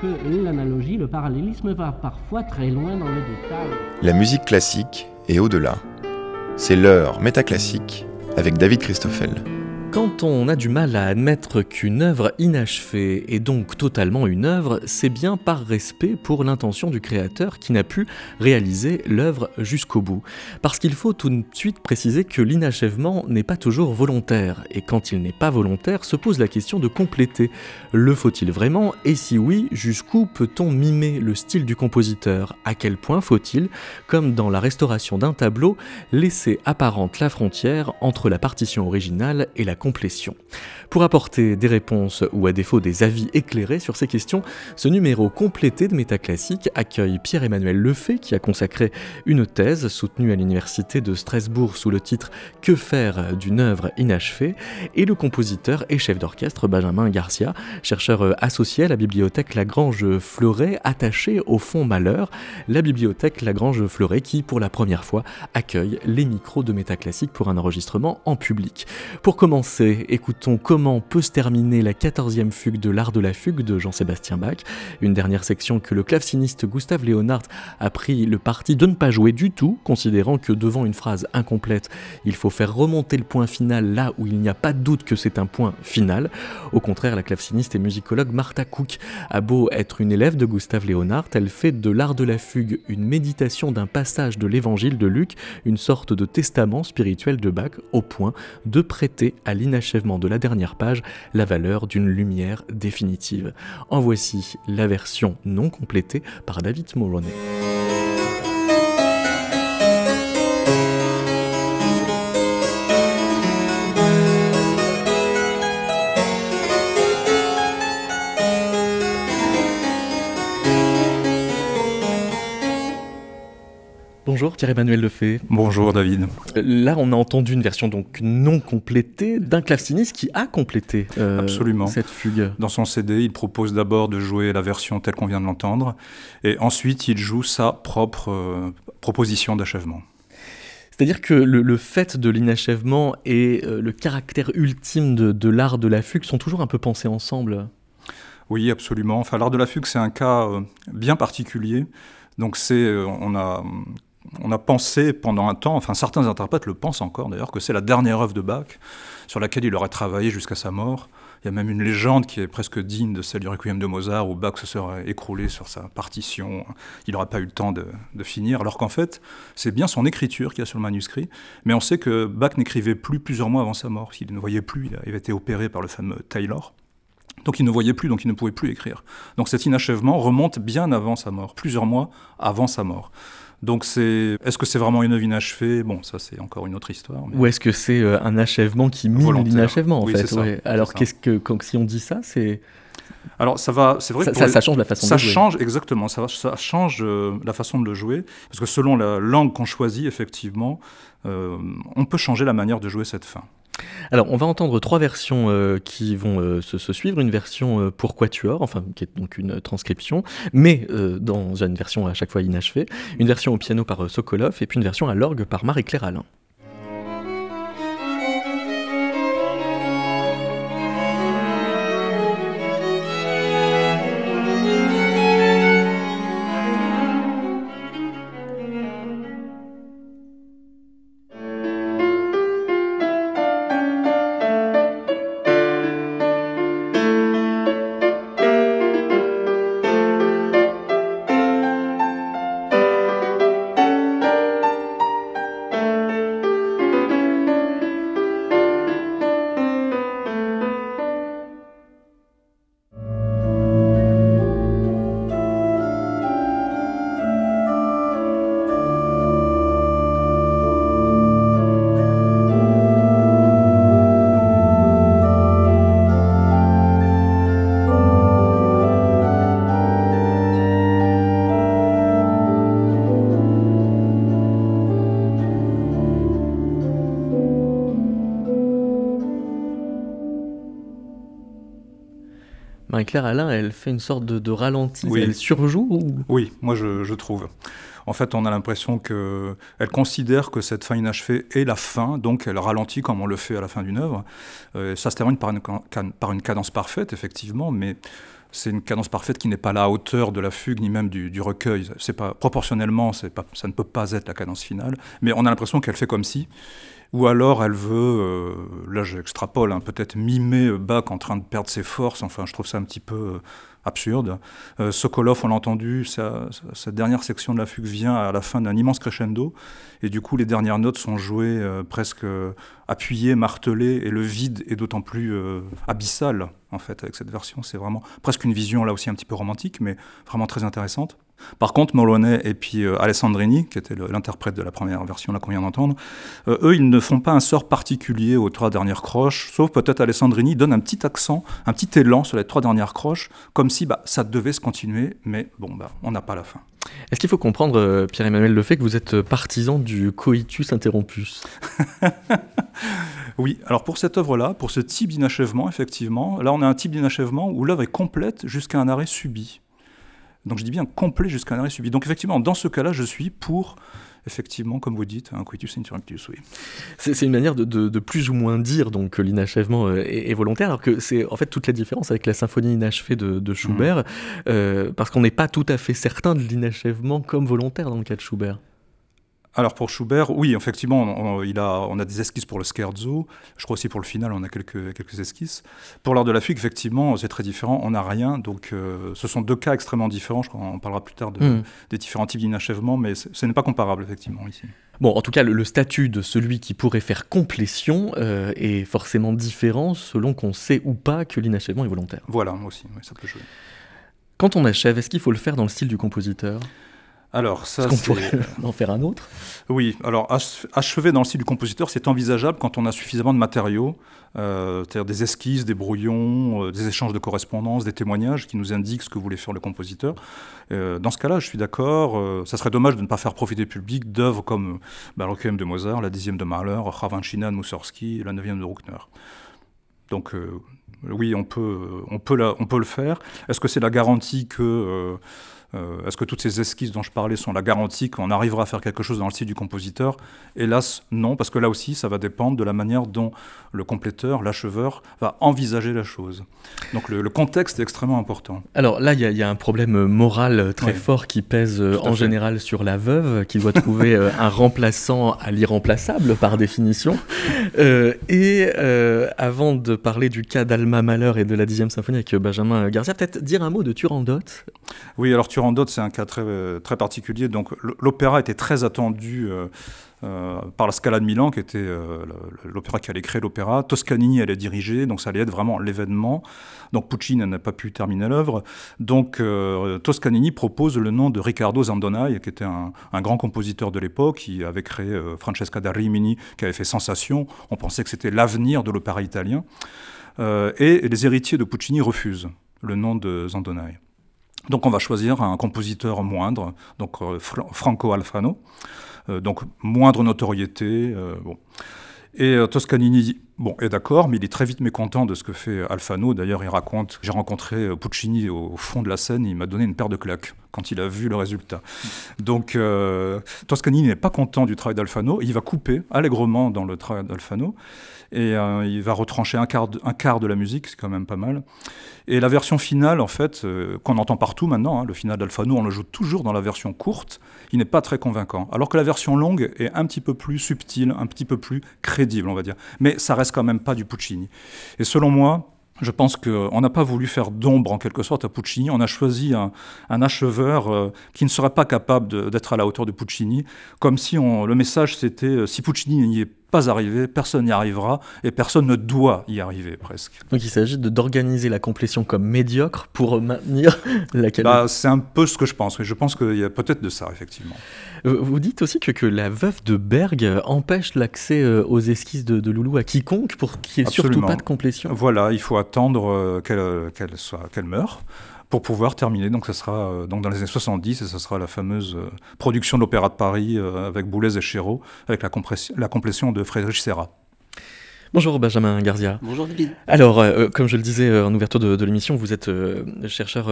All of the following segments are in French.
que l'analogie, le parallélisme va parfois très loin dans le détail. La musique classique est au-delà. C'est l'heure métaclassique avec David Christoffel. Quand on a du mal à admettre qu'une œuvre inachevée est donc totalement une œuvre, c'est bien par respect pour l'intention du créateur qui n'a pu réaliser l'œuvre jusqu'au bout. Parce qu'il faut tout de suite préciser que l'inachèvement n'est pas toujours volontaire, et quand il n'est pas volontaire, se pose la question de compléter. Le faut-il vraiment? Et si oui, jusqu'où peut-on mimer le style du compositeur? À quel point faut-il, comme dans la restauration d'un tableau, laisser apparente la frontière entre la partition originale et la Pour apporter des réponses ou à défaut des avis éclairés sur ces questions, ce numéro complété de Métaclassique accueille Pierre-Emmanuel Lefay qui a consacré une thèse soutenue à l'université de Strasbourg sous le titre Que faire d'une œuvre inachevée? Et le compositeur et chef d'orchestre Benjamin Garcia, chercheur associé à la bibliothèque Lagrange Fleuret attaché au fond Malheur, la bibliothèque Lagrange Fleuret qui pour la première fois accueille les micros de Métaclassique pour un enregistrement en public. Pour commencer, écoutons comment peut se terminer la 14e fugue de l'art de la fugue de Jean-Sébastien Bach, une dernière section que le claveciniste Gustave Léonard a pris le parti de ne pas jouer du tout, considérant que devant une phrase incomplète, il faut faire remonter le point final là où il n'y a pas de doute que c'est un point final. Au contraire, la claveciniste et musicologue Martha Cook a beau être une élève de Gustave Léonard, elle fait de l'art de la fugue une méditation d'un passage de l'évangile de Luc, une sorte de testament spirituel de Bach, au point de prêter à l'inachèvement de la dernière page la valeur d'une lumière définitive. En voici la version non complétée par David Mulroney. Bonjour Pierre-Emmanuel Lefay. Bonjour David. Là, on a entendu une version donc non complétée d'un claveciniste qui a complété euh, Absolument. cette fugue. Dans son CD, il propose d'abord de jouer la version telle qu'on vient de l'entendre, et ensuite il joue sa propre euh, proposition d'achèvement. C'est-à-dire que le, le, fait de l'inachèvement et euh, le caractère ultime de, de l'art de la fugue sont toujours un peu pensés ensemble. Oui, absolument. Enfin, l'art de la fugue, c'est un cas bien particulier. Donc, c'est, on a on a pensé pendant un temps, enfin certains interprètes le pensent encore d'ailleurs, que c'est la dernière œuvre de Bach sur laquelle il aurait travaillé jusqu'à sa mort. Il y a même une légende qui est presque digne de celle du Requiem de Mozart, où Bach se serait écroulé sur sa partition, il n'aurait pas eu le temps de, finir, alors qu'en fait, c'est bien son écriture qu'il y a sur le manuscrit, mais on sait que Bach n'écrivait plus plusieurs mois avant sa mort, il ne voyait plus, il avait été opéré par le fameux Taylor. Donc il ne voyait plus, donc il ne pouvait plus écrire. Donc cet inachèvement remonte bien avant sa mort, plusieurs mois avant sa mort. Donc c'est, est-ce que c'est vraiment une œuvre inachevée? Bon, ça c'est encore une autre histoire. Mais... Ou est-ce que c'est euh, un achèvement qui mine l'inachèvement en oui, fait? ouais. Alors qu'est-ce que quand si on dit ça, c'est alors ça va, c'est vrai ça, que ça, les... ça, change la façon ça de jouer. change exactement, ça, ça change euh, la façon de le jouer parce que selon la langue qu'on choisit effectivement, euh, on peut changer la manière de jouer cette fin. Alors, on va entendre trois versions euh, qui vont euh, se, suivre. Une version euh, pour quatuor, enfin, qui est donc une transcription, mais dans une version à chaque fois inachevée. Une version au piano par Sokolov, et puis une version à l'orgue par Marie-Claire Alain. Marie-Claire Alain, elle fait une sorte de, ralenti, elle surjoue Oui, moi je, trouve. En fait, on a l'impression qu'elle considère que cette fin inachevée est la fin, donc elle ralentit comme on le fait à la fin d'une œuvre. Euh, ça se termine par une, par une cadence parfaite, effectivement, mais c'est une cadence parfaite qui n'est pas à la hauteur de la fugue ni même du, recueil. C'est pas proportionnellement, pas, ça ne peut pas être la cadence finale. Mais on a l'impression qu'elle fait comme si ou alors elle veut, euh, là j'extrapole, hein, peut-être mimer Bach en train de perdre ses forces, enfin je trouve ça un petit peu euh, absurde. Euh, Sokolov, on l'a entendu, sa, dernière section de la fugue vient à la fin d'un immense crescendo, et du coup les dernières notes sont jouées presque appuyées, martelées, et le vide est d'autant plus abyssal en fait avec cette version. C'est vraiment presque une vision là aussi un petit peu romantique, mais vraiment très intéressante. Par contre, Moloney et puis euh, Alessandrini, qui était l'interprète de la première version là qu'on vient d'entendre, euh, eux, ils ne font pas un sort particulier aux trois dernières croches, sauf peut-être Alessandrini donne un petit accent, un petit élan sur les trois dernières croches, comme si bah, ça devait se continuer, mais bon, bah, on n'a pas la fin. Est-ce qu'il faut comprendre, euh, Pierre-Emmanuel Le fait que vous êtes partisan du coitus interrompus? Oui, alors pour cette œuvre-là, pour ce type d'inachèvement, effectivement, là on a un type d'inachèvement où l'œuvre est complète jusqu'à un arrêt subi. Donc je dis bien complet jusqu'à un arrêt subi. Donc effectivement, dans ce cas-là, je suis pour effectivement, comme vous dites, un coitus interruptus, oui. C'est une manière de, plus ou moins dire donc que l'inachèvement euh, est, volontaire, alors que c'est en fait toute la différence avec la symphonie inachevée de, Schubert, mmh. euh, parce qu'on n'est pas tout à fait certain de l'inachèvement comme volontaire dans le cas de Schubert. Alors pour Schubert, oui, effectivement, on, il a, on a des esquisses pour le scherzo. Je crois aussi pour le final, on a quelques, quelques esquisses. Pour l'art de la fugue, effectivement, c'est très différent. On n'a rien. Donc euh, ce sont deux cas extrêmement différents. Je crois qu'on parlera plus tard de, hmm. des différents types d'inachèvement, mais ce n'est pas comparable, effectivement, ici. Bon, en tout cas, le, statut de celui qui pourrait faire complétion euh, est forcément différent selon qu'on sait ou pas que l'inachèvement est volontaire. Voilà, moi aussi, ça peut jouer. Quand on achève, est-ce qu'il faut le faire dans le style du compositeur? Alors, ça, Est-ce qu'on pourrait en faire un autre? Oui, alors achever dans le style du compositeur, c'est envisageable quand on a suffisamment de matériaux, euh, c'est-à-dire des esquisses, des brouillons, euh, des échanges de correspondances, des témoignages qui nous indiquent ce que voulait faire le compositeur. Euh, dans ce cas-là, je suis d'accord, ça serait dommage de ne pas faire profiter le public d'œuvres comme bah, le Requiem de Mozart, la dixième de Mahler, Ravanchina de Moussorski et la neuvième de Bruckner. Donc, oui, on peut, on, peut on peut le faire. Est-ce que c'est la garantie que est-ce que toutes ces esquisses dont je parlais sont la garantie qu'on arrivera à faire quelque chose dans le style du compositeur? Hélas, non, parce que là aussi, ça va dépendre de la manière dont le compléteur, l'acheveur, va envisager la chose. Donc le, contexte est extrêmement important. Alors là, il y, a un problème moral très fort qui pèse euh, en général sur la veuve, qui doit trouver euh, un remplaçant à l'irremplaçable par définition. et avant de parler du cas d'Alma Malheur et de la dixième symphonie avec Benjamin Garcia, peut-être dire un mot de Turandot? Oui, alors Turandot, c'est un cas très, très particulier. Donc l'opéra était très attendu euh, euh, par la Scala de Milan, qui était euh, l'opéra qui allait créer l'opéra. Toscanini allait diriger, donc ça allait être vraiment l'événement. Donc Puccini n'a pas pu terminer l'œuvre. Donc Toscanini propose le nom de Riccardo Zandonai, qui était un, grand compositeur de l'époque, qui avait créé Francesca da Rimini, qui avait fait sensation. On pensait que c'était l'avenir de l'opéra italien. et les héritiers de Puccini refusent le nom de Zandonai. Donc on va choisir un compositeur moindre, donc euh, Franco Alfano, euh, donc moindre notoriété. Euh. Et Toscanini bon, est d'accord, mais il est très vite mécontent de ce que fait Alfano. D'ailleurs, il raconte J'ai rencontré Puccini au fond de la scène, il m'a donné une paire de claques quand il a vu le résultat. Donc Toscanini n'est pas content du travail d'Alfano, il va couper allègrement dans le travail d'Alfano et euh, il va retrancher un quart, de, un quart de la musique, c'est quand même pas mal. Et la version finale, en fait, euh, qu'on entend partout maintenant, hein, le final d'Alfano, on le joue toujours dans la version courte, il n'est pas très convaincant. Alors que la version longue est un petit peu plus subtile, un petit peu plus crédible, on va dire. Mais ça reste quand même pas du Puccini. Et selon moi, je pense qu'on n'a pas voulu faire d'ombre en quelque sorte à Puccini. On a choisi un, acheveur euh, qui ne serait pas capable d'être à la hauteur de Puccini, comme si on, le message c'était si Puccini n'y est pas arrivé, personne n'y arrivera, et personne ne doit y arriver presque. Donc il s'agit d'organiser la complétion comme médiocre pour maintenir la qualité. Bah, c'est un peu ce que je pense, mais je pense qu'il y a peut-être de ça, effectivement. Euh, vous dites aussi que, que la veuve de Berg empêche l'accès euh, aux esquisses de, Loulou à quiconque pour qu'il n'y ait surtout pas de complétion. Voilà, il faut attendre euh, qu'elle soit qu'elle meure pour pouvoir terminer. Donc, ça sera euh, donc dans les années 70 et ce sera la fameuse euh, production de l'Opéra de Paris euh, avec Boulez et Chéreau, avec la, la complétion de Frédéric Serra. Bonjour Benjamin Garzia. Bonjour David. Alors, euh, comme je le disais euh, en ouverture de, l'émission, vous êtes euh, chercheur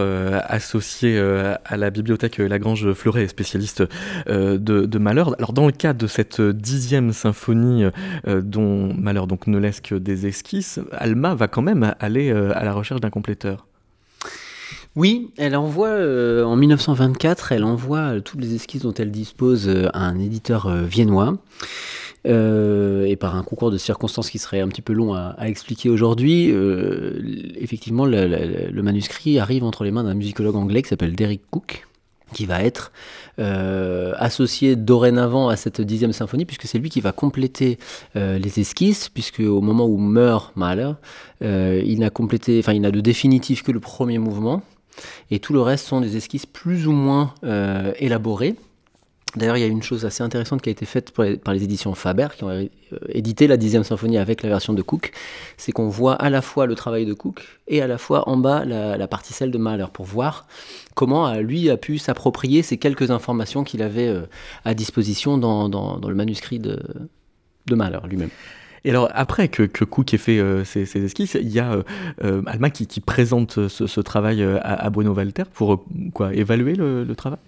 associé à la bibliothèque Lagrange Fleuret et spécialiste de, de, Malheur. Alors, dans le cadre de cette dixième symphonie dont Malheur donc ne laisse que des esquisses, Alma va quand même aller à la recherche d'un compléteur. Oui, elle envoie en 1924, elle envoie toutes les esquisses dont elle dispose à un éditeur viennois. Euh, et par un concours de circonstances qui serait un petit peu long à, expliquer aujourd'hui, euh, effectivement, le, manuscrit arrive entre les mains d'un musicologue anglais qui s'appelle Derek Cook, qui va être euh, associé dorénavant à cette dixième symphonie, puisque c'est lui qui va compléter les esquisses, puisque au moment où meurt Mahler, il n'a complété, enfin il n'a de définitif que le premier mouvement, et tout le reste sont des esquisses plus ou moins élaborées. D'ailleurs, il y a une chose assez intéressante qui a été faite par les éditions Faber, qui ont euh, édité la dixième symphonie avec la version de Cook, c'est qu'on voit à la fois le travail de Cook et à la fois en bas la, partie celle de Mahler, pour voir comment euh, lui a pu s'approprier ces quelques informations qu'il avait euh, à disposition dans, le manuscrit de, de Mahler lui-même. Et alors, après que, Cook ait fait ses, esquisses, il y a Alma qui, présente ce, travail à, Bruno Walter pour quoi évaluer le travail?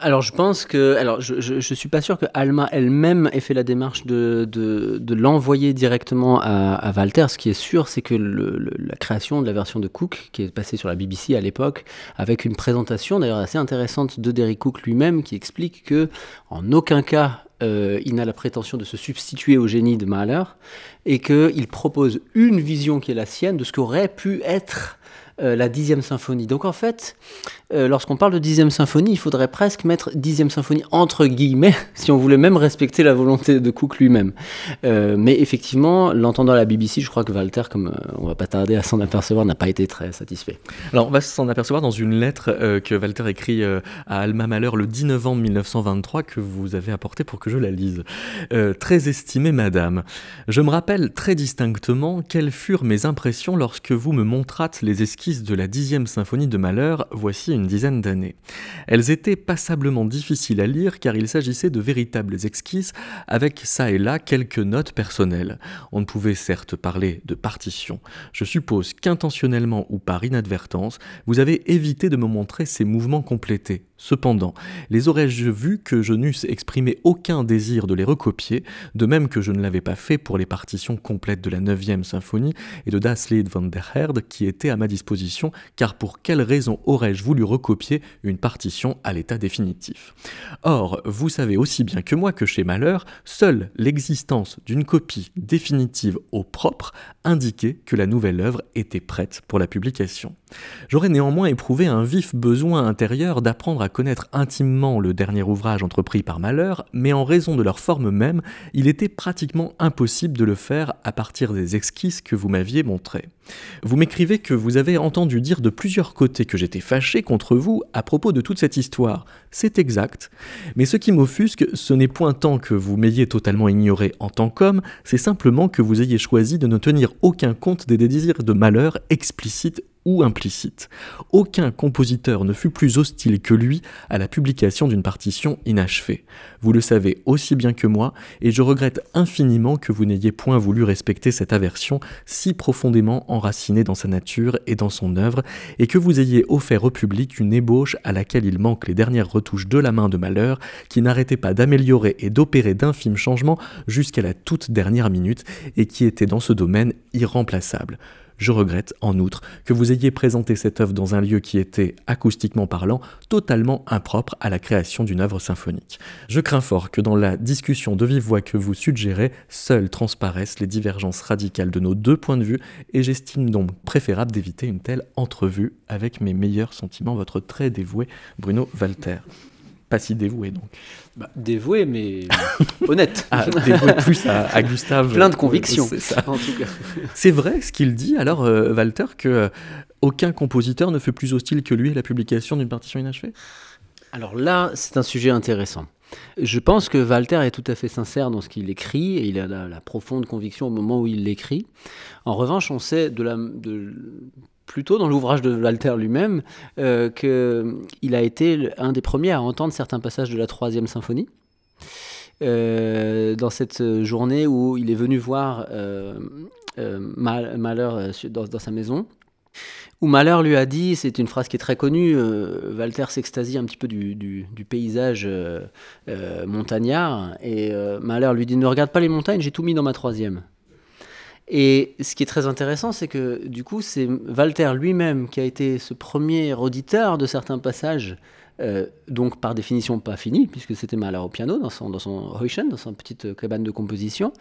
Alors je pense que, alors je, je, suis pas sûr que Alma elle-même ait fait la démarche de, de, l'envoyer directement à, Walter. Ce qui est sûr, c'est que la création de la version de Cook, qui est passée sur la BBC à l'époque, avec une présentation d'ailleurs assez intéressante de Derek Cook lui-même, qui explique que en aucun cas euh, il n'a la prétention de se substituer au génie de Mahler et qu'il propose une vision qui est la sienne de ce qu'aurait pu être euh, la dixième symphonie. Donc en fait, euh, lorsqu'on parle de dixième symphonie, il faudrait presque mettre dixième symphonie entre guillemets, si on voulait même respecter la volonté de Cook lui-même. Euh, mais effectivement, l'entendant à la BBC, je crois que Walter, comme on va pas tarder à s'en apercevoir, n'a pas été très satisfait. Alors on va s'en apercevoir dans une lettre que Walter écrit à Alma Mahler le 10 novembre 1923 que vous avez apporté pour que je la lise. très estimée Madame, je me rappelle très distinctement quelles furent mes impressions lorsque vous me montrâtes les esquisses de la dixième symphonie de Malheur voici une dizaine d'années. Elles étaient passablement difficiles à lire car il s'agissait de véritables esquisses avec ça et là quelques notes personnelles. On ne pouvait certes parler de partition. Je suppose qu'intentionnellement ou par inadvertance, vous avez évité de me montrer ces mouvements complétés. Cependant, les aurais-je vus que je n'eusse exprimé aucun désir de les recopier, de même que je ne l'avais pas fait pour les partitions complètes de la 9e symphonie et de Das Lied von der Herde qui étaient à ma disposition, car pour quelle raison aurais-je voulu recopier une partition à l'état définitif? Or, vous savez aussi bien que moi que chez Malheur, seule l'existence d'une copie définitive au propre indiquait que la nouvelle œuvre était prête pour la publication. J'aurais néanmoins éprouvé un vif besoin intérieur d'apprendre à connaître intimement le dernier ouvrage entrepris par Malheur, mais en raison de leur forme même, il était pratiquement impossible de le faire à partir des esquisses que vous m'aviez montrées. Vous m'écrivez que vous avez entendu dire de plusieurs côtés que j'étais fâché contre vous à propos de toute cette histoire. C'est exact, mais ce qui m'offusque, ce n'est point tant que vous m'ayez totalement ignoré en tant qu'homme, c'est simplement que vous ayez choisi de ne tenir aucun compte des désirs de malheur explicites ou implicite. Aucun compositeur ne fut plus hostile que lui à la publication d'une partition inachevée. Vous le savez aussi bien que moi, et je regrette infiniment que vous n'ayez point voulu respecter cette aversion si profondément enracinée dans sa nature et dans son œuvre, et que vous ayez offert au public une ébauche à laquelle il manque les dernières retouches de la main de malheur, qui n'arrêtait pas d'améliorer et d'opérer d'infimes changements jusqu'à la toute dernière minute, et qui était dans ce domaine irremplaçable. Je regrette, en outre, que vous ayez présenté cette œuvre dans un lieu qui était, acoustiquement parlant, totalement impropre à la création d'une œuvre symphonique. Je crains fort que dans la discussion de vive voix que vous suggérez, seules transparaissent les divergences radicales de nos deux points de vue, et j'estime donc préférable d'éviter une telle entrevue avec mes meilleurs sentiments, votre très dévoué Bruno Walter. Pas si dévoué donc. Bah, dévoué, mais honnête. Ah, dévoué plus à, Gustave. Plein de convictions. C'est vrai ce qu'il dit, alors, euh, Walter, que euh, aucun compositeur ne fait plus hostile que lui à la publication d'une partition inachevée? Alors là, c'est un sujet intéressant. Je pense que Walter est tout à fait sincère dans ce qu'il écrit et il a la, profonde conviction au moment où il l'écrit. En revanche, on sait de la, de, plutôt dans l'ouvrage de Walter lui-même euh, qu'il a été un des premiers à entendre certains passages de la troisième symphonie. dans cette journée où il est venu voir Malheur dans, sa maison où Malheur lui a dit, c'est une phrase qui est très connue, Walter s'extasie un petit peu du, paysage montagnard, et Malheur lui dit, ne regarde pas les montagnes, j'ai tout mis dans ma troisième. Et ce qui est très intéressant, c'est que du coup, c'est Walter lui-même qui a été ce premier auditeur de certains passages, euh, donc par définition pas fini, puisque c'était Mahler au piano dans son, dans son Heuschen, dans sa petite cabane de composition.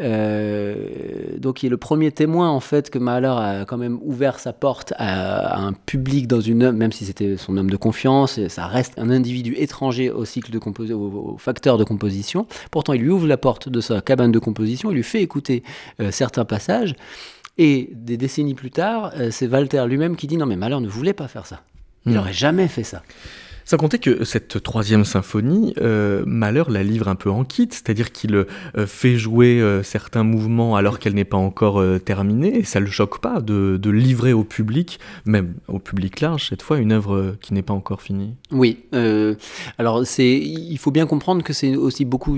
Euh, donc il est le premier témoin en fait que Mahler a quand même ouvert sa porte à, un public dans une même si c'était son homme de confiance, ça reste un individu étranger au cycle de composition, au, facteur de composition. Pourtant, il lui ouvre la porte de sa cabane de composition, il lui fait écouter euh, certains passages. Et des décennies plus tard, euh, c'est Walter lui-même qui dit non mais Mahler ne voulait pas faire ça. Il n'aurait hmm. jamais fait ça. Sans compter que cette troisième symphonie, euh, Mahler la livre un peu en kit, c'est-à-dire qu'il euh, fait jouer euh, certains mouvements alors qu'elle n'est pas encore euh, terminée, et ça ne le choque pas de, de, livrer au public, même au public large cette fois, une œuvre qui n'est pas encore finie. Oui, alors c'est, il faut bien comprendre que c'est aussi beaucoup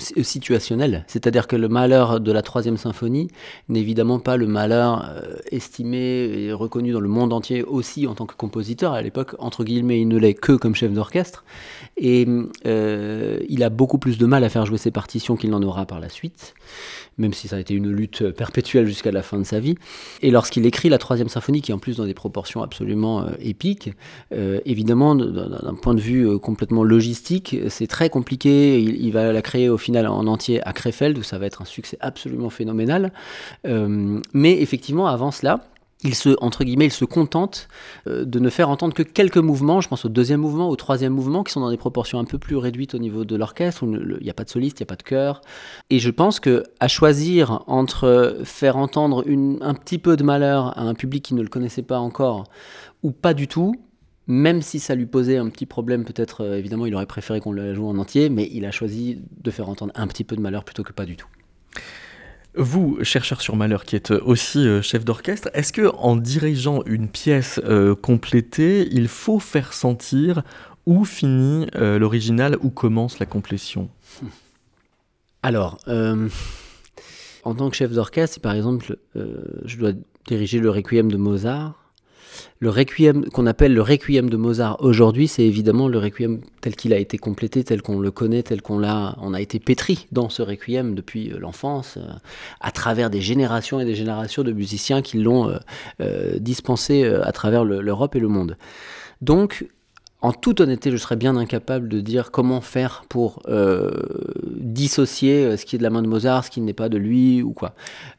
situationnel, c'est-à-dire que le malheur de la troisième symphonie n'est évidemment pas le malheur euh, estimé et reconnu dans le monde entier aussi en tant que compositeur. À l'époque, entre guillemets, il ne l'est que comme chef d'orchestre, et euh, il a beaucoup plus de mal à faire jouer ses partitions qu'il n'en aura par la suite même si ça a été une lutte perpétuelle jusqu'à la fin de sa vie. Et lorsqu'il écrit la troisième symphonie, qui est en plus dans des proportions absolument euh, épiques, euh, évidemment, d'un point de vue euh, complètement logistique, c'est très compliqué. Il, va la créer au final en entier à Krefeld, où ça va être un succès absolument phénoménal. mais effectivement, avant cela, il se, entre guillemets, il se contente euh, de ne faire entendre que quelques mouvements, je pense au deuxième mouvement, au troisième mouvement, qui sont dans des proportions un peu plus réduites au niveau de l'orchestre, où il n'y a pas de soliste, il n'y a pas de chœur. Et je pense que à choisir entre faire entendre un petit peu de malheur à un public qui ne le connaissait pas encore, ou pas du tout, même si ça lui posait un petit problème, peut-être, euh, évidemment, il aurait préféré qu'on le joue en entier, mais il a choisi de faire entendre un petit peu de malheur plutôt que pas du tout. Vous, chercheur sur malheur, qui êtes aussi euh, chef d'orchestre, est-ce que en dirigeant une pièce euh, complétée, il faut faire sentir où finit euh, l'original, où commence la complétion? Alors, en tant que chef d'orchestre, par exemple je dois diriger le requiem de Mozart, le requiem qu'on appelle le requiem de Mozart aujourd'hui, c'est évidemment le requiem tel qu'il a été complété, tel qu'on le connaît, tel qu'on l'a, on a été pétri dans ce requiem depuis euh, l'enfance, euh, à travers des générations et des générations de musiciens qui l'ont euh, dispensé à travers l'Europe et le monde. Donc, en toute honnêteté, je serais bien incapable de dire comment faire pour euh, dissocier euh, ce qui est de la main de Mozart, ce qui n'est pas de lui ou quoi.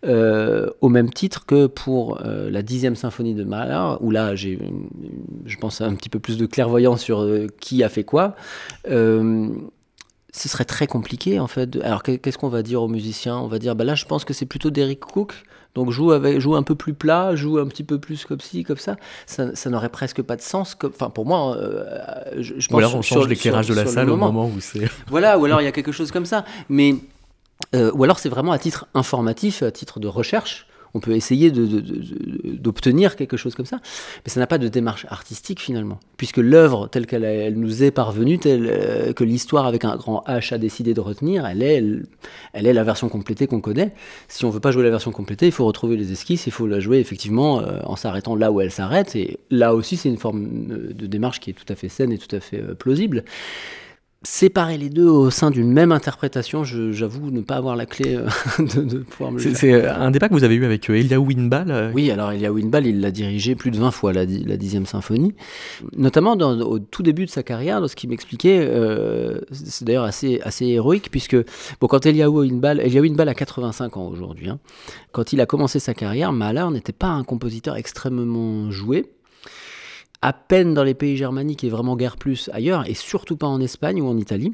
Euh, au même titre que pour la dixième symphonie de Mahler, où là j'ai, je pense, un petit peu plus de clairvoyance sur qui a fait quoi. ce serait très compliqué en fait. Alors qu'est-ce qu'on va dire aux musiciens? On va dire, bah là je pense que c'est plutôt Derek Cook donc joue, avec, joue un peu plus plat, joue un petit peu plus comme ci, comme ça. Ça, n'aurait presque pas de sens. Enfin, pour moi, euh, je, pense. Ou alors on change l'éclairage de la salle au moment où c'est. Voilà, ou alors il y a quelque chose comme ça. Mais euh, ou alors c'est vraiment à titre informatif, à titre de recherche on peut essayer d'obtenir quelque chose comme ça, mais ça n'a pas de démarche artistique finalement, puisque l'œuvre telle qu'elle nous est parvenue, telle euh, que l'histoire avec un grand H a décidé de retenir, elle est, elle, est la version complétée qu'on connaît. Si on veut pas jouer la version complétée, il faut retrouver les esquisses, il faut la jouer effectivement euh, en s'arrêtant là où elle s'arrête, et là aussi c'est une forme euh, de démarche qui est tout à fait saine et tout à fait plausible séparer les deux au sein d'une même interprétation, j'avoue ne pas avoir la clé euh, de, pouvoir me le C'est euh, un débat que vous avez eu avec euh, Elia Winbal Oui, alors Elia Winbal, il l'a dirigé plus de 20 fois, la, la dixième symphonie. Notamment au tout début de sa carrière, lorsqu'il m'expliquait, c'est d'ailleurs assez, assez héroïque, puisque bon, quand Elia Winbal, Elia Winbal a 85 ans aujourd'hui, hein, quand il a commencé sa carrière, Mahler n'était pas un compositeur extrêmement joué à peine dans les pays germaniques et vraiment guère plus ailleurs, et surtout pas en Espagne ou en Italie.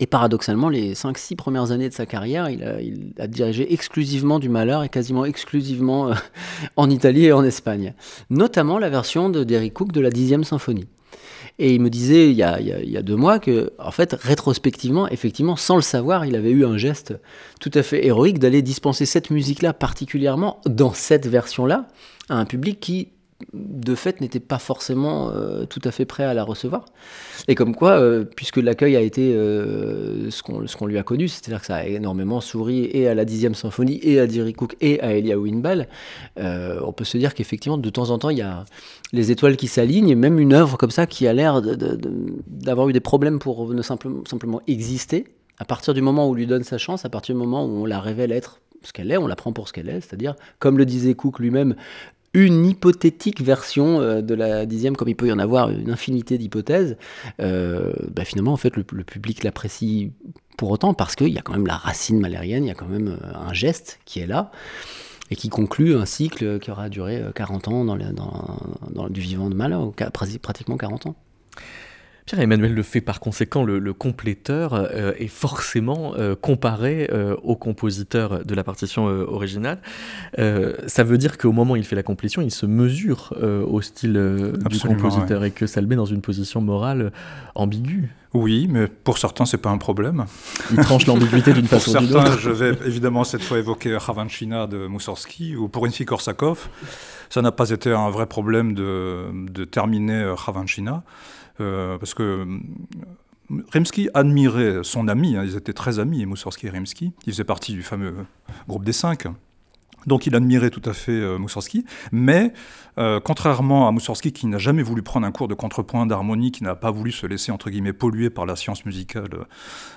Et paradoxalement, les 5-6 premières années de sa carrière, il a, dirigé exclusivement du malheur et quasiment exclusivement euh, en Italie et en Espagne. Notamment la version de Derek Cook de la 10e symphonie. Et il me disait il y, a, il y, a, deux mois que, en fait, rétrospectivement, effectivement, sans le savoir, il avait eu un geste tout à fait héroïque d'aller dispenser cette musique-là, particulièrement dans cette version-là, à un public qui de fait, n'était pas forcément euh, tout à fait prêt à la recevoir. Et comme quoi, euh, puisque l'accueil a été euh, ce qu'on lui a connu, c'est-à-dire que ça a énormément souri et à la dixième symphonie, et à Jerry Cook, et à Elia Winbell, on peut se dire qu'effectivement, de temps en temps, il y a les étoiles qui s'alignent, et même une œuvre comme ça qui a l'air d'avoir eu des problèmes pour ne simplement, simplement exister, à partir du moment où on lui donne sa chance, à partir du moment où on la révèle être ce qu'elle est, on la prend pour ce qu'elle est, c'est-à-dire, comme le disait Cook lui-même, une hypothétique version euh, de la dixième, comme il peut y en avoir une infinité d'hypothèses, euh, bah, finalement, en fait, le, public l'apprécie pour autant parce qu'il y a quand même la racine malérienne, il y a quand même euh, un geste qui est là et qui conclut un cycle qui aura duré 40 ans dans, dans, du vivant de Mahler, pratiquement 40 ans. Pierre-Emmanuel le fait par conséquent, le, compléteur euh, est forcément euh, comparé euh, au compositeur de la partition originale. ça veut dire qu'au moment où il fait la complétion, il se mesure au style du compositeur et que ça le met dans une position morale ambiguë. Oui, mais pour certains, c'est pas un problème. Il tranche l'ambiguïté d'une façon ou d'une autre. je vais évidemment cette fois évoquer Ravanchina de Moussorski ou pour une fille Korsakov. Ça n'a pas été un vrai problème de, de terminer Ravanchina. Euh, parce que euh, Rimsky admirait son ami, hein, ils étaient très amis, Moussorski et Rimsky. Ils faisaient partie du fameux groupe des cinq. Donc il admirait tout à fait euh, Moussorski, mais euh, contrairement à Moussorski qui n'a jamais voulu prendre un cours de contrepoint d'harmonie, qui n'a pas voulu se laisser entre guillemets polluer par la science musicale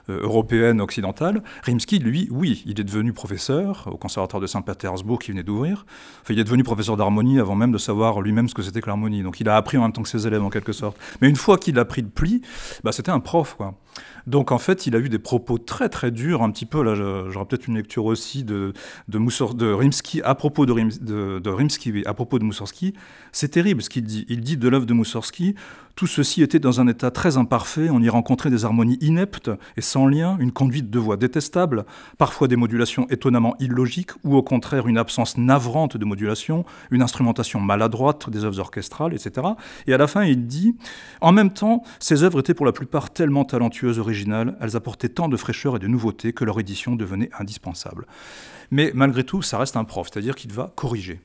euh, européenne occidentale, Rimsky lui, oui, il est devenu professeur au conservatoire de Saint-Pétersbourg qui venait d'ouvrir. Enfin, il est devenu professeur d'harmonie avant même de savoir lui-même ce que c'était que l'harmonie. Donc il a appris en même temps que ses élèves en quelque sorte. Mais une fois qu'il a pris le pli, bah, c'était un prof quoi. Donc en fait, il a eu des propos très très durs, un petit peu, là j'aurais peut-être une lecture aussi de, de, de Rimsky à propos de, de, Rimsky, à propos de Moussorski. C'est terrible ce qu'il dit. Il dit de l'œuvre de Moussorski, tout ceci était dans un état très imparfait, on y rencontrait des harmonies ineptes et sans lien, une conduite de voix détestable, parfois des modulations étonnamment illogiques, ou au contraire une absence navrante de modulation, une instrumentation maladroite des œuvres orchestrales, etc. Et à la fin, il dit, en même temps, ces œuvres étaient pour la plupart tellement talentueuses, originales, elles apportaient tant de fraîcheur et de nouveauté que leur édition devenait indispensable. Mais malgré tout, ça reste un prof, c'est-à-dire qu'il va corriger.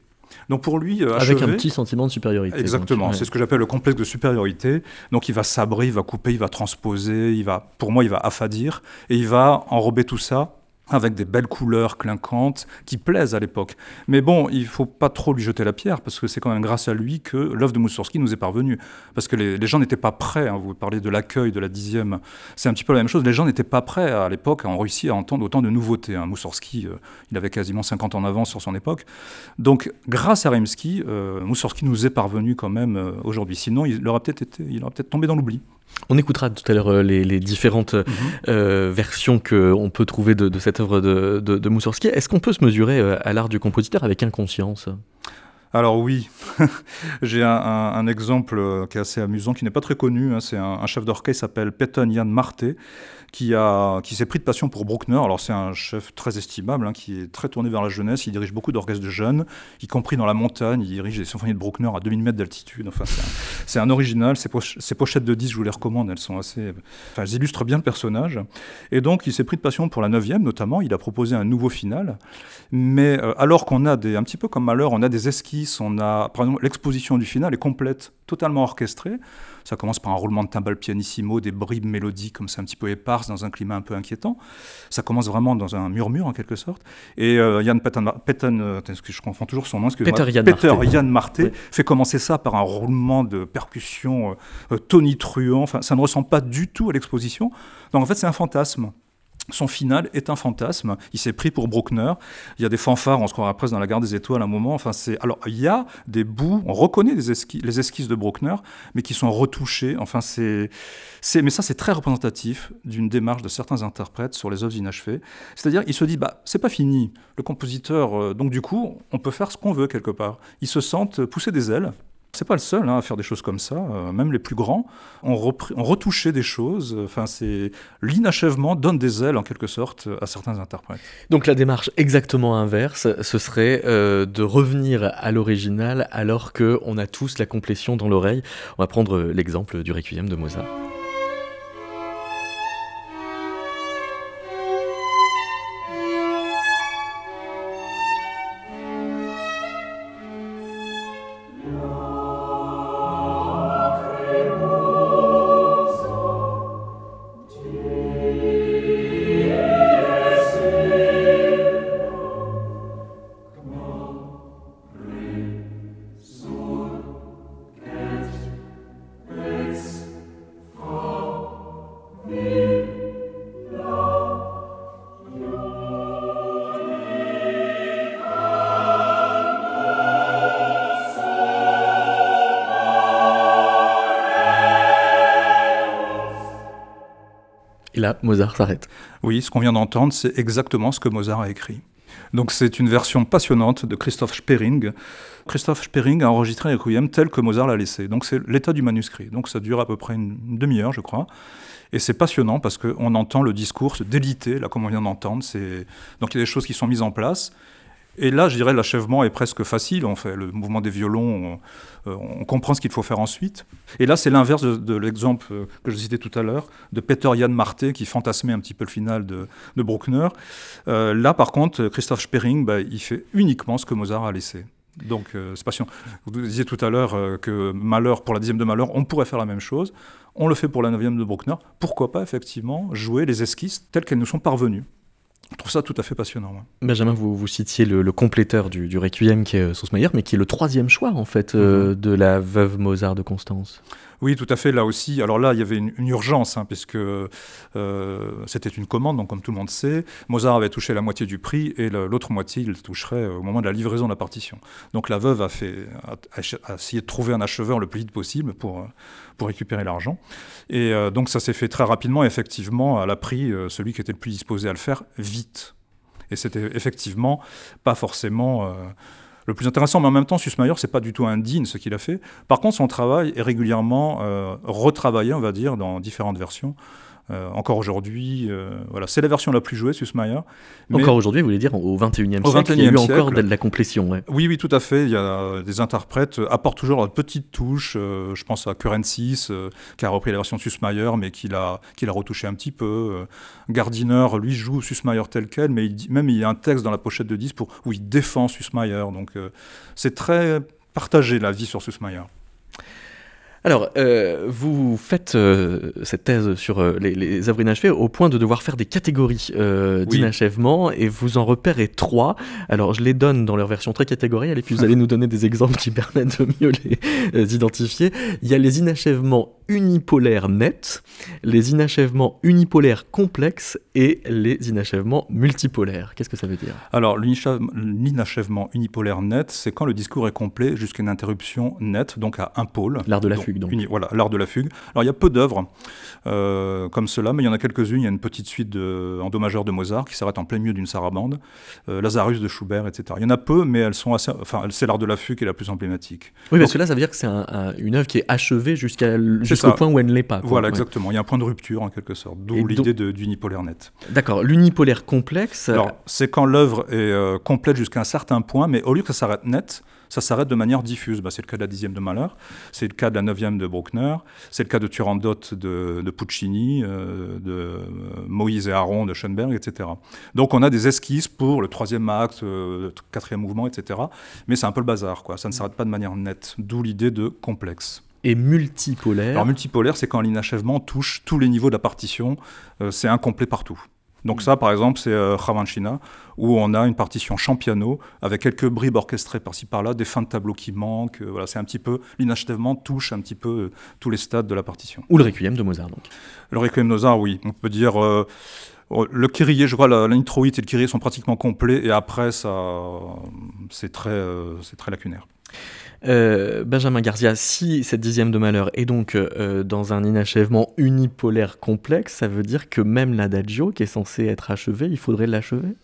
Donc pour lui, euh, avec un petit sentiment de supériorité. Exactement, c'est ce que j'appelle le complexe de supériorité. Donc il va sabrer, il va couper, il va transposer, il va, pour moi, il va affadir et il va enrober tout ça avec des belles couleurs clinquantes qui plaisent à l'époque. Mais bon, il faut pas trop lui jeter la pierre parce que c'est quand même grâce à lui que l'œuvre de Moussorski nous est parvenue. Parce que les, gens n'étaient pas prêts. Hein. vous parlez de l'accueil de la dixième, c'est un petit peu la même chose. Les gens n'étaient pas prêts à l'époque en Russie à entendre autant de nouveautés. Hein. Moussorski, euh, il avait quasiment 50 ans d'avance sur son époque. Donc, grâce à Rimsky, euh, Moussorski nous est parvenu quand même euh, aujourd'hui. Sinon, il aurait peut-être été, il aurait peut-être tombé dans l'oubli. On écoutera tout à l'heure euh, les, différentes mhm. euh, versions qu'on peut trouver de, cette œuvre de, de, Moussorski. Est-ce qu'on peut se mesurer euh, à l'art du compositeur avec inconscience? Alors oui, j'ai un, exemple qui est assez amusant, qui n'est pas très connu. Hein. C'est un, chef d'orchestre qui s'appelle Peton Jan Marte, qui, qui s'est pris de passion pour Bruckner. Alors c'est un chef très estimable, hein, qui est très tourné vers la jeunesse. Il dirige beaucoup d'orchestres de jeunes, y compris dans la montagne. Il dirige des symphonies de Bruckner à 2000 mètres d'altitude. Enfin, c'est un, original. Ses, pochettes de 10, je vous les recommande. Elles sont assez, enfin, illustrent bien le personnage. Et donc il s'est pris de passion pour la 9 notamment. Il a proposé un nouveau final. Mais euh, alors qu'on a des, un petit peu comme malheur, on a des esquisses, on a, par exemple, l'exposition du final est complète, totalement orchestrée. Ça commence par un roulement de timbal pianissimo, des bribes mélodiques comme c'est un petit peu éparses dans un climat un peu inquiétant. Ça commence vraiment dans un murmure en quelque sorte. Et euh, Yann Petten, euh, je confonds toujours son nom, Peter Yann Peter Yann Marté fait commencer ça par un roulement de percussion euh, tonitruant. Enfin, ça ne ressemble pas du tout à l'exposition. Donc en fait, c'est un fantasme son final est un fantasme. Il s'est pris pour Bruckner. Il y a des fanfares, on se croirait presque dans la gare des étoiles à un moment. Enfin, c'est alors il y a des bouts, on reconnaît les esquisses, de Bruckner, mais qui sont retouchées. Enfin, c'est, c'est, mais ça c'est très représentatif d'une démarche de certains interprètes sur les œuvres inachevées. C'est-à-dire, il se dit, bah c'est pas fini. Le compositeur, euh, donc du coup, on peut faire ce qu'on veut quelque part. Ils se sentent pousser des ailes. C'est pas le seul hein, à faire des choses comme ça. Euh, même les plus grands ont, retouché des choses. Enfin, c'est l'inachèvement donne des ailes en quelque sorte à certains interprètes. Donc la démarche exactement inverse, ce serait euh, de revenir à l'original alors que on a tous la complétion dans l'oreille. On va prendre l'exemple du Requiem de Mozart. Et là, Mozart s'arrête. Oui, ce qu'on vient d'entendre, c'est exactement ce que Mozart a écrit. Donc c'est une version passionnante de Christoph Spering. Christoph Spering a enregistré Requiem tel que Mozart l'a laissé. Donc c'est l'état du manuscrit. Donc ça dure à peu près une demi-heure, je crois. Et c'est passionnant parce qu'on entend le discours se déliter, là, comme on vient d'entendre. Donc il y a des choses qui sont mises en place. Et là, je dirais, l'achèvement est presque facile. On fait le mouvement des violons, on, euh, comprend ce qu'il faut faire ensuite. Et là, c'est l'inverse de, l'exemple euh, que je citais tout à l'heure, de Peter Jan Marté, qui fantasmait un petit peu le final de, Bruckner. Euh, là, par contre, Christophe Spering, bah, il fait uniquement ce que Mozart a laissé. Donc, c'est passionnant. Vous disiez tout à l'heure que Malheur, pour la dixième de Malheur, on pourrait faire la même chose. On le fait pour la neuvième de Bruckner. Pourquoi pas, effectivement, jouer les esquisses telles qu'elles nous sont parvenues je trouve ça tout à fait passionnant. Benjamin, vous, vous citiez le, compléteur du, du, Requiem qui est euh, Sousmayer, mais qui est le troisième choix en fait euh, mhm. de la veuve Mozart de Constance. Oui, tout à fait. Là aussi, alors là, il y avait une, urgence, hein, puisque euh, c'était une commande, comme tout le monde sait, Mozart avait touché la moitié du prix et l'autre moitié, il toucherait au moment de la livraison de la partition. Donc la veuve a, fait, a, essayé de trouver un acheveur le plus vite possible pour, pour récupérer l'argent. Et euh, donc ça s'est fait très rapidement. effectivement, elle a pris euh, celui qui était le plus disposé à le faire vite. Et c'était effectivement pas forcément euh, le plus intéressant, mais en même temps, Sussmayer, c'est pas du tout indigne ce qu'il a fait. Par contre, son travail est régulièrement retravaillé, on va dire, dans différentes versions. Euh, encore aujourd'hui, euh, voilà, c'est la version la plus jouée, Sussmayer. Encore aujourd'hui, vous voulez dire au 21e siècle, il y a eu encore de la complétion. Oui, oui, tout à fait. Il y a des interprètes apportent toujours leur petite touche. Euh, je pense à Current 6, qui a repris la version de Sussmayer, mais qui l'a, qui l'a retouché un petit peu. Gardiner, lui, joue Sussmayer tel quel, mais il dit, même il y a un texte dans la pochette de disque pour, où il défend Sussmayer. Donc c'est très partagé la vie sur Sussmayer. Alors, euh, vous faites euh, cette thèse sur euh, les, œuvres inachevées au point de devoir faire des catégories d'inachèvement et vous en repérez trois. Alors, je les donne dans leur version très catégorielle et puis vous allez nous donner des exemples qui permettent de mieux les identifier. Il y a les inachèvements unipolaires nets, les inachèvements unipolaires complexes et les inachèvements multipolaires. Qu'est-ce que ça veut dire? Alors, l'inachèvement unipolaire net, c'est quand le discours est complet jusqu'à une interruption nette, donc à un pôle. L'art de la fugue, donc. voilà, l'art de la fugue. Alors, il y a peu d'œuvres euh, comme cela, mais il y en a quelques-unes. Il y a une petite suite de, en do majeur de Mozart qui s'arrête en plein milieu d'une sarabande, euh, Lazarus de Schubert, etc. Il y en a peu, mais elles sont assez. Enfin, c'est l'art de la fugue qui est la plus emblématique. Oui, parce que là, ça veut dire que c'est une œuvre qui est achevée jusqu'à jusqu'au point où elle ne l'est pas. Voilà, exactement. Il y a un point de rupture en quelque sorte, d'où l'idée d'unipolaire net. D'accord. L'unipolaire complexe. Alors, c'est quand l'œuvre est euh, complète jusqu'à un certain point, mais au lieu que ça s'arrête net, ça s'arrête de manière diffuse. Bah, c'est le cas de la dixième de Malheur, c'est le cas de la neuvième de Bruckner, c'est le cas de Turandot de, de Puccini, euh, de euh, Moïse et Aaron de Schoenberg, etc. Donc on a des esquisses pour le troisième acte, le quatrième mouvement, etc. Mais c'est un peu le bazar, quoi. Ça ne s'arrête pas de manière nette, d'où l'idée de complexe et multipolaire. Alors multipolaire, c'est quand l'inachèvement touche tous les niveaux de la partition, euh, c'est incomplet partout. Donc ça, par exemple, c'est euh, où on a une partition chant piano avec quelques bribes orchestrées par-ci par-là, des fins de tableau qui manquent. Euh, voilà, c'est un petit peu l'inachèvement touche un petit peu euh, tous les stades de la partition. Ou le requiem de Mozart, donc. Le requiem de Mozart, oui, on peut dire. le Kyrie, je crois, l'intro et le Kyrie sont pratiquement complets, et après, ça, c'est très, c'est très lacunaire. Euh, Benjamin Garcia, si cette dixième de malheur est donc euh, dans un inachèvement unipolaire complexe, ça veut dire que même l'adagio, qui est censé être achevé, il faudrait l'achever?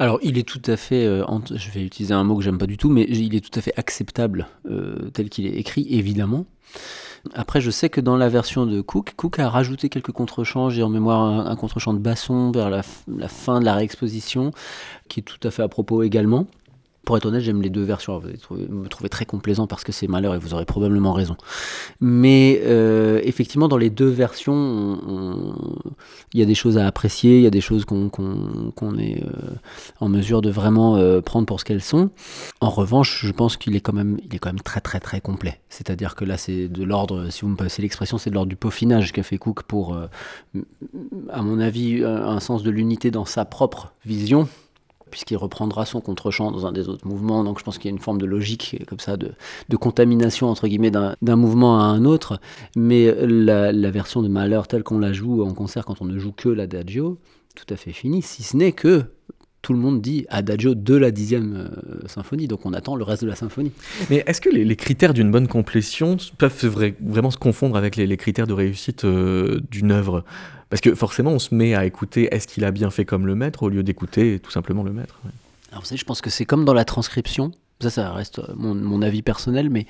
Alors, il est tout à fait, euh, je vais utiliser un mot que j'aime pas du tout, mais il est tout à fait acceptable tel qu'il est écrit, évidemment. Après, je sais que dans la version de Cook, Cook a rajouté quelques contrechants. J'ai en mémoire un, un contrechant de basson vers la, fin de la réexposition, qui est tout à fait à propos également. Pour être honnête, j'aime les deux versions. Vous me trouvez très complaisant parce que c'est malheur et vous aurez probablement raison. Mais euh, effectivement, dans les deux versions, il y a des choses à apprécier, il y a des choses qu'on est euh, en mesure de vraiment euh, prendre pour ce qu'elles sont. En revanche, je pense qu'il est quand même, est quand même très très très complet. C'est-à-dire que là, c'est de l'ordre, si vous me passez l'expression, c'est de l'ordre du peaufinage qu'a fait Cook pour, à mon avis, un sens de l'unité dans sa propre vision puisqu'il reprendra son contre-champ dans un des autres mouvements. Donc je pense qu'il y a une forme de logique comme ça, de, contamination entre guillemets d'un mouvement à un autre. Mais la, version de Malheur telle qu'on la joue en concert quand on ne joue que l'adagio, tout à fait finie, si ce n'est que tout le monde dit adagio de la dixième euh, symphonie, donc on attend le reste de la symphonie. Mais est-ce que les, critères d'une bonne complétion peuvent vraiment se confondre avec les, critères de réussite euh, d'une œuvre? Parce que forcément, on se met à écouter est-ce qu'il a bien fait comme le maître au lieu d'écouter tout simplement le maître. Alors vous savez, je pense que c'est comme dans la transcription, ça, ça reste mon, mon avis personnel, mais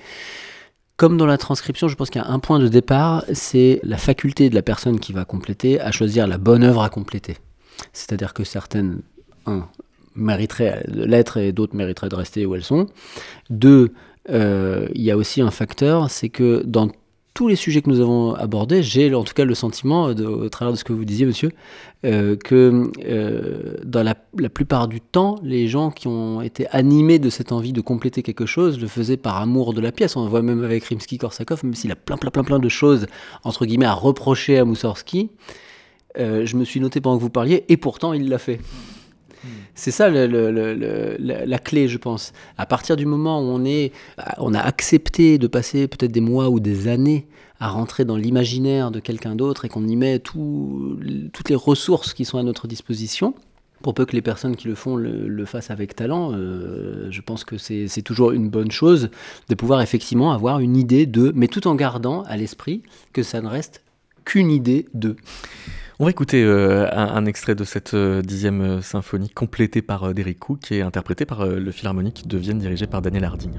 comme dans la transcription, je pense qu'il y a un point de départ, c'est la faculté de la personne qui va compléter à choisir la bonne œuvre à compléter. C'est-à-dire que certaines un, mériteraient l'être et d'autres mériteraient de rester où elles sont. Deux, euh, il y a aussi un facteur, c'est que dans tous les sujets que nous avons abordés, j'ai en tout cas le sentiment, au travers de ce que vous disiez, monsieur, euh, que euh, dans la, plupart du temps, les gens qui ont été animés de cette envie de compléter quelque chose le faisaient par amour de la pièce. On le voit même avec Rimsky-Korsakov, même s'il a plein, plein, plein, plein de choses, entre guillemets, à reprocher à Moussorski. je me suis noté pendant que vous parliez, et pourtant il l'a fait. C'est ça la, clé, je pense. À partir du moment où on, a accepté de passer peut-être des mois ou des années à rentrer dans l'imaginaire de quelqu'un d'autre et qu'on y met toutes les ressources qui sont à notre disposition, pour peu que les personnes qui le font le, fassent avec talent, euh, je pense que c'est toujours une bonne chose de pouvoir effectivement avoir une idée de, mais tout en gardant à l'esprit que ça ne reste qu'une idée de. On va écouter euh, un, extrait de cette euh, dixième euh, symphonie complétée par Derek Cook et interprétée par le Philharmonique de Vienne dirigé par Daniel Harding.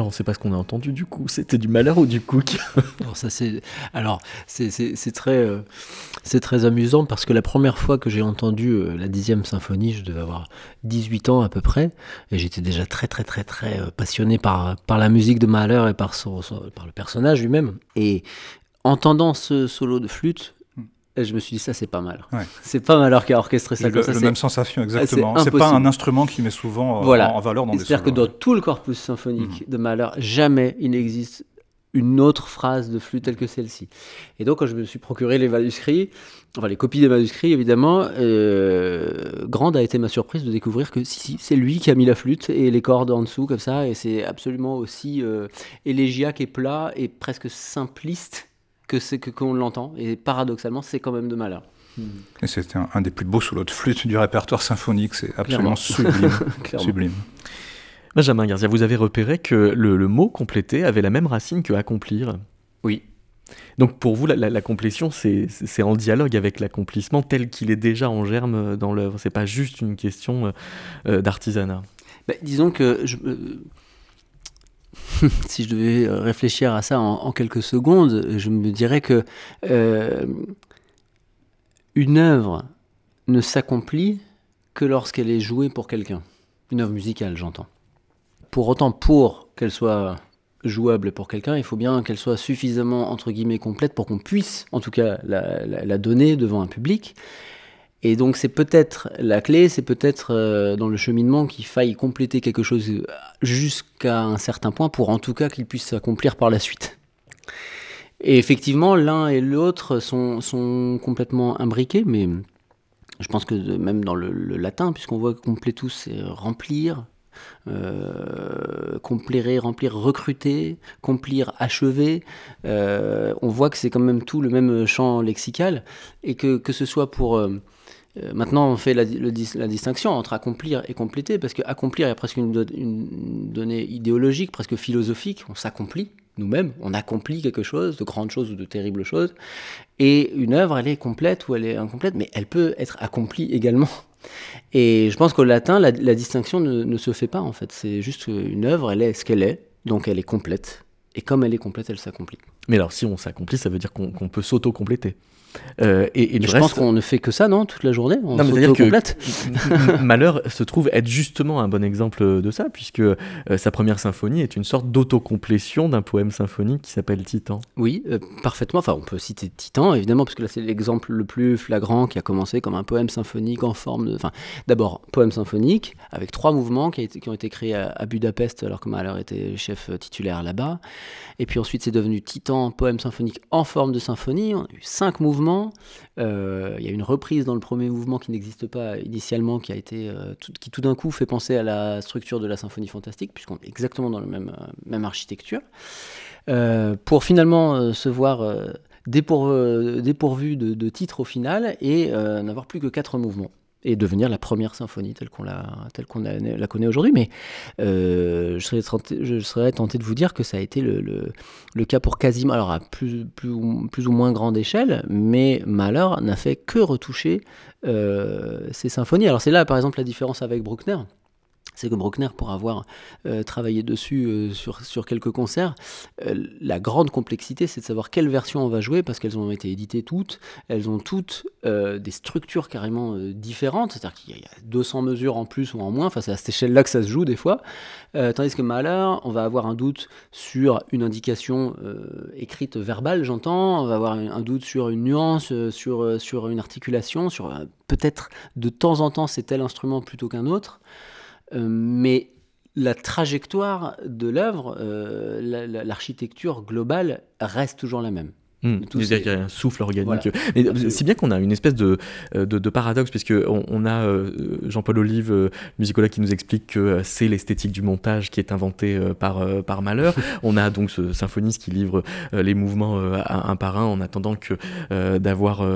Alors on ne sait pas ce qu'on a entendu du coup. C'était du malheur ou du cook Alors ça c'est alors c'est très euh, c'est très amusant parce que la première fois que j'ai entendu euh, la dixième symphonie, je devais avoir 18 ans à peu près. Et j'étais déjà très très très très euh, passionné par par la musique de Mahler et par son par le personnage lui-même. Et entendant ce solo de flûte, et je me suis dit, ça, c'est pas mal. C'est pas mal qui a orchestré ça comme ça. La même sensation, exactement. C'est pas un instrument qui met souvent euh, en, valeur dans des C'est-à-dire que dans tout le corpus symphonique mhm. de Mahler, jamais il n'existe une autre phrase de flûte telle que celle-ci. Et donc, quand je me suis procuré les manuscrits, enfin les copies des manuscrits, évidemment, euh, grande a été ma surprise de découvrir que si, si c'est lui qui a mis la flûte et les cordes en dessous, comme ça, et c'est absolument aussi euh, élégiaque et plat et presque simpliste que c'est que qu'on l'entend. Et paradoxalement, c'est quand même de malheur. Et c'était un, des plus beaux solos de flûte du répertoire symphonique. C'est absolument sublime. sublime. Benjamin Garzia, vous avez repéré que le, mot compléter avait la même racine que accomplir. Oui. Donc pour vous, la, complétion, c'est en dialogue avec l'accomplissement tel qu'il est déjà en germe dans l'œuvre. C'est pas juste une question euh, euh, d'artisanat. Bah, disons que je, euh, si je devais euh, réfléchir à ça en, quelques secondes, je me dirais que euh, une œuvre ne s'accomplit que lorsqu'elle est jouée pour quelqu'un. Une œuvre musicale, j'entends. Pour autant, pour qu'elle soit jouable pour quelqu'un, il faut bien qu'elle soit suffisamment entre guillemets complète pour qu'on puisse, en tout cas, la, la, donner devant un public. Et donc c'est peut-être la clé, c'est peut-être euh, dans le cheminement qu'il faille compléter quelque chose jusqu'à un certain point pour en tout cas qu'il puisse s'accomplir par la suite. Et effectivement, l'un et l'autre sont, sont, complètement imbriqués, mais je pense que même dans le, latin, puisqu'on voit completus, c'est remplir, euh, complérer, remplir, recruter, complir, achever. Euh, on voit que c'est quand même tout le même champ lexical et que, que ce soit pour. Euh, maintenant, on fait la, distinction entre accomplir et compléter, parce que accomplir est presque une, une donnée idéologique, presque philosophique. On s'accomplit nous-mêmes, on accomplit quelque chose, de grandes choses ou de terribles choses. Et une œuvre, elle est complète ou elle est incomplète, mais elle peut être accomplie également. Et je pense qu'au latin, la, distinction ne, se fait pas en fait. C'est juste une œuvre, elle est ce qu'elle est, donc elle est complète. Et comme elle est complète, elle s'accomplit. Mais alors, si on s'accomplit, ça veut dire qu'on peut s'auto-compléter. Euh, et, je pense qu'on ne fait que ça, non, toute la journée. On non, dire que Malheur se trouve être justement un bon exemple de ça, puisque euh, sa première symphonie est une sorte d'autocomplétion d'un poème symphonique qui s'appelle Titan. Oui, euh, parfaitement. Enfin, on peut citer Titan, évidemment, parce que là, c'est l'exemple le plus flagrant qui a commencé comme un poème symphonique en forme de. Enfin, d'abord, poème symphonique avec trois mouvements qui, qui ont été créés à, Budapest, alors que Malheur était chef titulaire là-bas. Et puis ensuite, c'est devenu Titan, poème symphonique en forme de symphonie. On a eu cinq mouvements. Euh, il y a une reprise dans le premier mouvement qui n'existe pas initialement, qui a été euh, tout, qui tout d'un coup fait penser à la structure de la symphonie fantastique, puisqu'on est exactement dans la même, euh, même architecture, pour finalement se voir dépourvu, de, de, titre au final et n'avoir plus que quatre mouvements et devenir la première symphonie telle qu'on la, connaît aujourd'hui. Mais euh, je, serais tenté, de vous dire que ça a été le, cas pour quasiment, alors à plus, ou moins grande échelle, mais Mahler n'a fait que retoucher euh, ces symphonies. Alors c'est là par exemple la différence avec Bruckner c'est que Bruckner, pour avoir euh, travaillé dessus euh, sur, quelques concerts, euh, la grande complexité, c'est de savoir quelle version on va jouer, parce qu'elles ont été éditées toutes, elles ont toutes des structures carrément différentes, c'est-à-dire qu'il y a 200 mesures en plus ou en moins, enfin c'est à cette échelle-là que ça se joue des fois, tandis que Mahler, on va avoir un doute sur une indication écrite verbale, j'entends, on va avoir un, doute sur une nuance, sur, sur une articulation, sur peut-être de temps en temps c'est tel instrument plutôt qu'un autre. Euh, mais la trajectoire de l'œuvre, euh, l'architecture globale reste toujours la même. Mmh, il y a un souffle organique. Si bien qu'on a une espèce de, euh, de, paradoxe, puisque on, a euh, Jean-Paul Olive, euh, musicologue, qui nous explique que c'est l'esthétique du montage qui est inventée par, par Malheur. on a donc ce symphoniste qui livre les mouvements un par un en attendant que d'avoir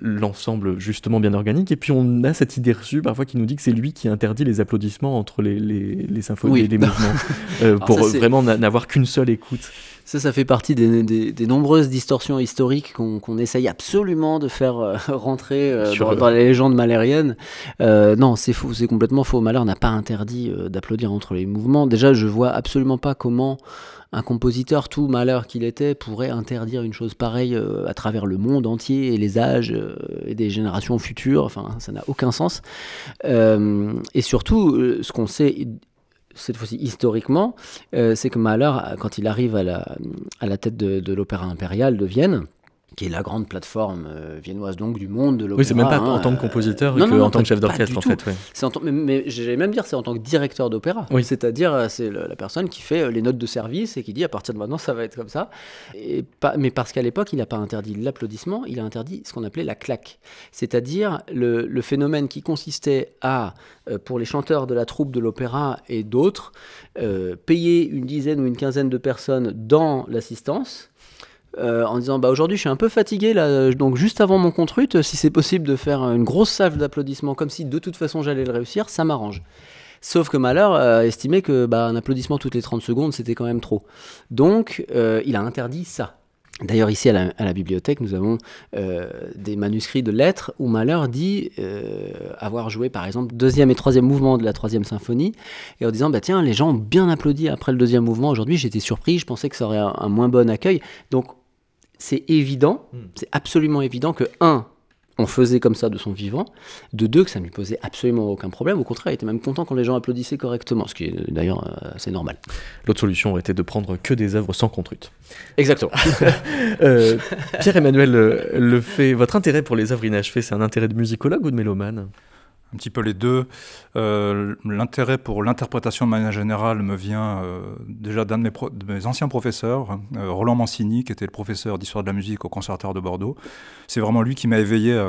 l'ensemble justement bien organique. Et puis on a cette idée reçue parfois qui nous dit que c'est lui qui interdit les applaudissements entre les, les, les symphonies et les mouvements pour vraiment n'avoir qu'une seule écoute. Ça, ça fait partie des, des, nombreuses distorsions historiques qu'on essaye absolument de faire euh, rentrer euh, dans, les légendes malériennes. Euh, non, c'est faux, c'est complètement faux. Malheur n'a pas interdit d'applaudir entre les mouvements. Déjà, je vois absolument pas comment un compositeur, tout malheur qu'il était, pourrait interdire une chose pareille à travers le monde entier et les âges et des générations futures. Enfin, ça n'a aucun sens. et surtout, ce qu'on sait cette fois-ci historiquement, euh, c'est que Mahler, quand il arrive à la, tête de l'Opéra impérial de Vienne, qui est la grande plateforme euh, viennoise donc du monde de l'opéra. Oui, c'est même pas en tant que hein, compositeur euh, qu'en tant que chef d'orchestre en fait. En mais, mais j'allais même dire c'est en tant que directeur d'opéra. Oui. C'est-à-dire euh, c'est la personne qui fait les notes de service et qui dit à partir de maintenant ça va être comme ça. Et pas, mais parce qu'à l'époque il n'a pas interdit l'applaudissement, il a interdit ce qu'on appelait la claque. C'est-à-dire le, le, phénomène qui consistait à, pour les chanteurs de la troupe de l'opéra et d'autres, payer une dizaine ou une quinzaine de personnes dans l'assistance euh, en disant bah aujourd'hui je suis un peu fatigué là donc juste avant mon contrut si c'est possible de faire une grosse salve d'applaudissements comme si de toute façon j'allais le réussir ça m'arrange Sauf que Mahler a estimé que bah, un applaudissement toutes les 30 secondes, c'était quand même trop. Donc, euh, il a interdit ça. D'ailleurs, ici à la, bibliothèque, nous avons euh, des manuscrits de lettres où Mahler dit avoir joué, par exemple, deuxième et troisième mouvement de la troisième symphonie, et en disant, bah tiens, les gens ont bien applaudi après le deuxième mouvement. Aujourd'hui, j'étais surpris, je pensais que ça aurait un, un moins bon accueil. Donc, c'est évident, hmm. c'est absolument évident que, un, on faisait comme ça de son vivant, de deux, que ça ne lui posait absolument aucun problème, au contraire, il était même content quand les gens applaudissaient correctement, ce qui est d'ailleurs euh, assez normal. L'autre solution aurait été de prendre que des œuvres sans contrute. Exactement. Euh, Pierre-Emmanuel Le fait, votre intérêt pour les œuvres inachevées, c'est un intérêt de musicologue ou de mélomane? Un petit peu les deux. Euh, l'intérêt pour l'interprétation de manière générale me vient euh, déjà d'un de, mes anciens professeurs, euh, Roland Mancini, qui était le professeur d'histoire de la musique au Conservatoire de Bordeaux. C'est vraiment lui qui m'a éveillé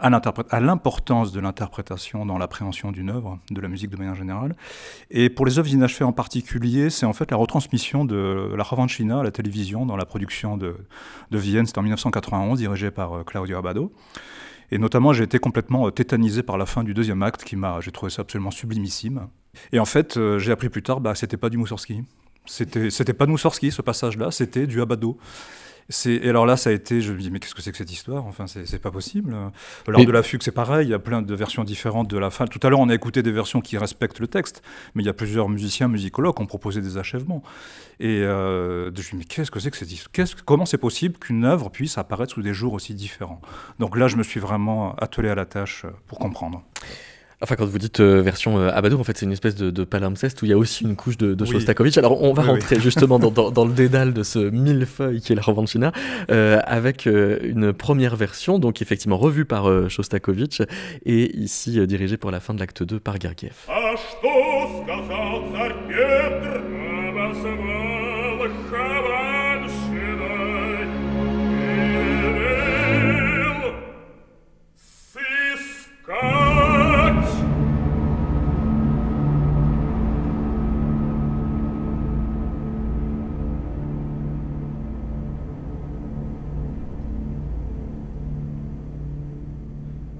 à l'importance de l'interprétation dans l'appréhension d'une œuvre, de la musique de manière générale. Et pour les œuvres inachevées en particulier, c'est en fait la retransmission de la Ravanchina à la télévision dans la production de, de Vienne, c'était en 1991, dirigée par Claudio Abado. Et notamment, j'ai été complètement euh, tétanisé par la fin du deuxième acte, qui m'a, j'ai trouvé ça absolument sublimissime. Et en fait, euh, j'ai appris plus tard, bah, c'était pas du Moussorski. C'était, c'était pas Moussorski, ce passage-là, c'était du Abado. Et alors là, ça a été, je me dis, mais qu'est-ce que c'est que cette histoire? Enfin, c'est pas possible. Lors de la fugue, c'est pareil, il y a plein de versions différentes de la fin. Tout à l'heure, on a écouté des versions qui respectent le texte, mais il y a plusieurs musiciens, musicologues qui ont proposé des achèvements. Et euh, je me dis, mais qu'est-ce que c'est que cette histoire Comment c'est possible qu'une œuvre puisse apparaître sous des jours aussi différents? Donc là, je me suis vraiment attelé à la tâche pour comprendre. Enfin, quand vous dites euh, version euh, en fait, c'est une espèce de, de, palimpseste où il y a aussi une couche de, de Shostakovich. Alors, on va rentrer justement dans, dans, dans, le dédale de ce millefeuille qui est la Revanchina, euh, avec euh, une première version, donc effectivement revue par euh, Shostakovich, et ici dirigée pour la fin de l'acte 2 par Gergiev.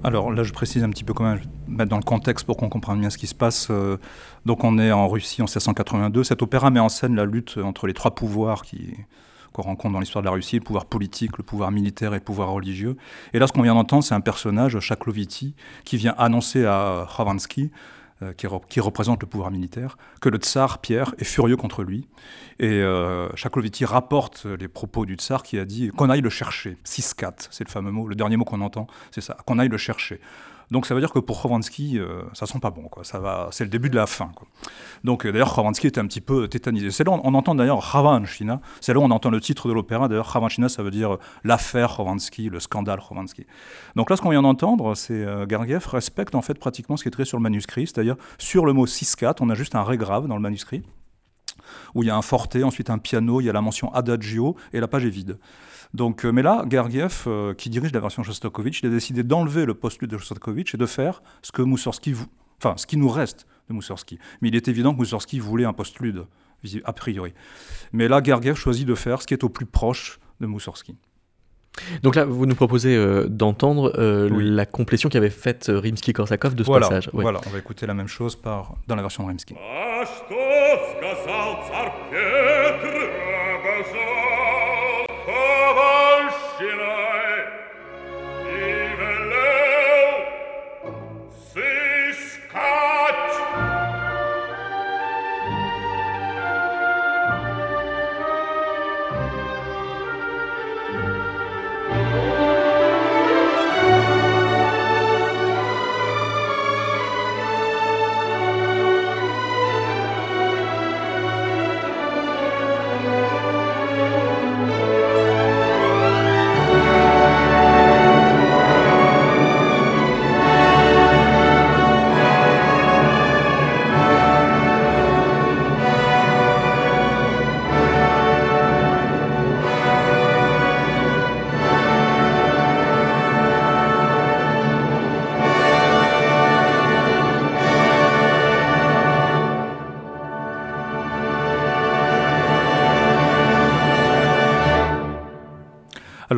Alors là, je précise un petit peu comment mettre dans le contexte pour qu'on comprenne bien ce qui se passe. Euh, donc on est en Russie en 1682. Cet opéra met en scène la lutte entre les trois pouvoirs qui, qu'on rencontre dans l'histoire de la Russie, le pouvoir politique, le pouvoir militaire et le pouvoir religieux. Et là, ce qu'on vient d'entendre, c'est un personnage, Chakloviti, qui vient annoncer à Euh, qui, représente le pouvoir militaire, que le tsar Pierre est furieux contre lui. Et euh, Chakloviti rapporte les propos du tsar qui a dit qu'on aille le chercher. Siskat, c'est le fameux mot, le dernier mot qu'on entend, c'est ça, qu'on aille le chercher. Donc ça veut dire que pour Khovansky, euh, ça sent pas bon, quoi. Ça va, c'est le début de la fin. Donc euh, d'ailleurs, Khovansky était un petit peu tétanisé. C'est là on, on entend d'ailleurs China. C'est là où on entend le titre de l'opéra. D'ailleurs, China, ça veut dire euh, l'affaire Khovansky, le scandale Khovansky. Donc là, ce qu'on vient d'entendre, c'est Gergiev respecte en fait pratiquement ce qui est écrit sur le manuscrit, c'est-à-dire sur le mot 6-4, on a juste un ré grave dans le manuscrit où il y a un forté, ensuite un piano, il y a la mention adagio et la page est vide. Donc, euh, mais là, Gergiev, euh, qui dirige la version Shostakovich, il a décidé d'enlever le postulat de Shostakovich et de faire ce que Moussorski, enfin, ce qui nous reste de Moussorski. Mais il est évident que Moussorski voulait un postlude, a priori. Mais là, Gergiev choisit de faire ce qui est au plus proche de Moussorski. Donc là, vous nous proposez euh, d'entendre la complétion qu'avait faite Rimsky-Korsakov de ce passage. Voilà, on va écouter la même chose par, dans la version de Rimsky.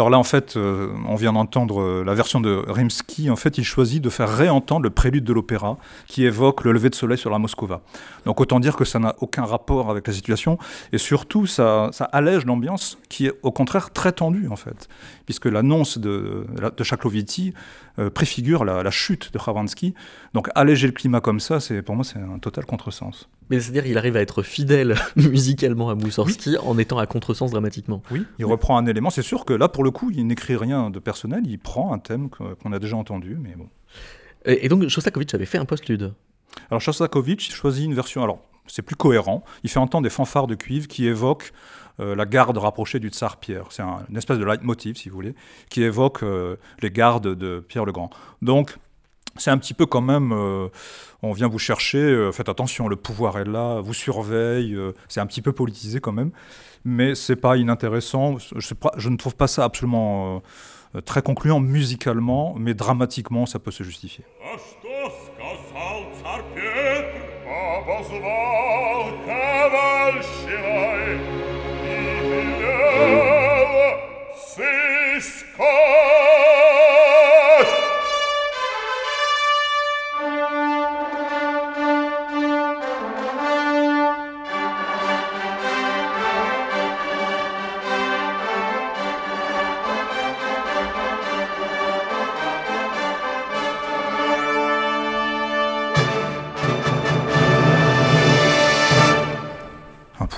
Alors là, en fait, euh, vient d'entendre euh, la version de Rimsky. En fait, il choisit de faire réentendre le prélude de l'opéra qui évoque le lever de soleil sur la Moscova. Donc autant dire que ça n'a aucun rapport avec la situation. Et surtout, ça, ça allège l'ambiance qui est au contraire très tendue, en fait. Puisque l'annonce de, de Chakloviti préfigure la, chute de Khavansky. Donc alléger le climat comme ça, c'est pour moi c'est un total contresens. Mais c'est-à-dire qu'il arrive à être fidèle musicalement à Moussorski en étant à contresens dramatiquement. Oui, il reprend un élément. C'est sûr que là, pour le coup, il n'écrit rien de personnel, il prend un thème qu'on a déjà entendu, mais bon. Et, donc Shostakovich avait fait un postlude. Alors Shostakovich choisit une version. Alors c'est plus cohérent. Il fait entendre des fanfares de cuivre qui évoquent euh, la garde rapprochée du tsar Pierre. C'est une espèce de leitmotiv, si vous voulez, qui évoque euh, les gardes de Pierre le Grand. Donc c'est un petit peu quand même, euh, on vient vous chercher, faites attention, le pouvoir est là, vous surveille, c'est un petit peu politisé quand même, mais c'est pas inintéressant. Je, je, ne trouve pas ça absolument très concluant musicalement, mais dramatiquement, ça peut se justifier.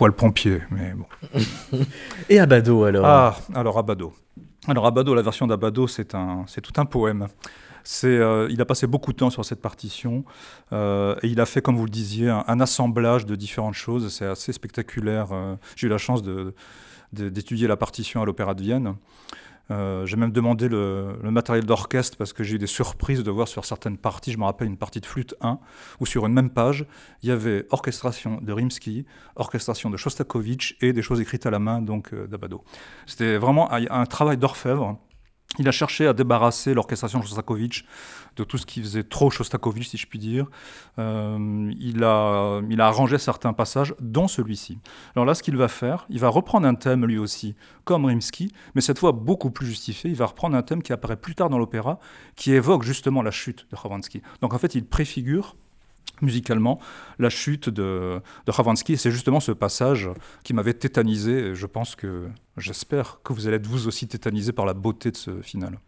Poil pompier, mais bon. Et Abado alors? Ah, alors Abado. Alors Abado, la version d'Abado, c'est un, c'est tout un poème. C'est, euh, il a passé beaucoup de temps sur cette partition euh, et il a fait, comme vous le disiez, un, assemblage de différentes choses. C'est assez spectaculaire. Euh, j'ai eu la chance de, d'étudier la partition à l'Opéra de Vienne. Euh, j'ai même demandé le, matériel d'orchestre parce que j'ai eu des surprises de voir sur certaines parties, je me rappelle une partie de flûte 1, où sur une même page, il y avait orchestration de Rimsky, orchestration de Shostakovich et des choses écrites à la main, donc euh, d'Abado. C'était vraiment un travail d'orfèvre il a cherché à débarrasser l'orchestration de Shostakovich de tout ce qui faisait trop Shostakovich, si je puis dire. Euh, il, a, il a arrangé certains passages, dont celui-ci. Alors là, ce qu'il va faire, il va reprendre un thème lui aussi, comme Rimsky, mais cette fois beaucoup plus justifié. Il va reprendre un thème qui apparaît plus tard dans l'opéra, qui évoque justement la chute de Khovansky. Donc en fait, il préfigure musicalement la chute de, de Khavansky. C'est justement ce passage qui m'avait tétanisé. je pense que, j'espère que vous allez être vous aussi tétanisé par la beauté de ce final.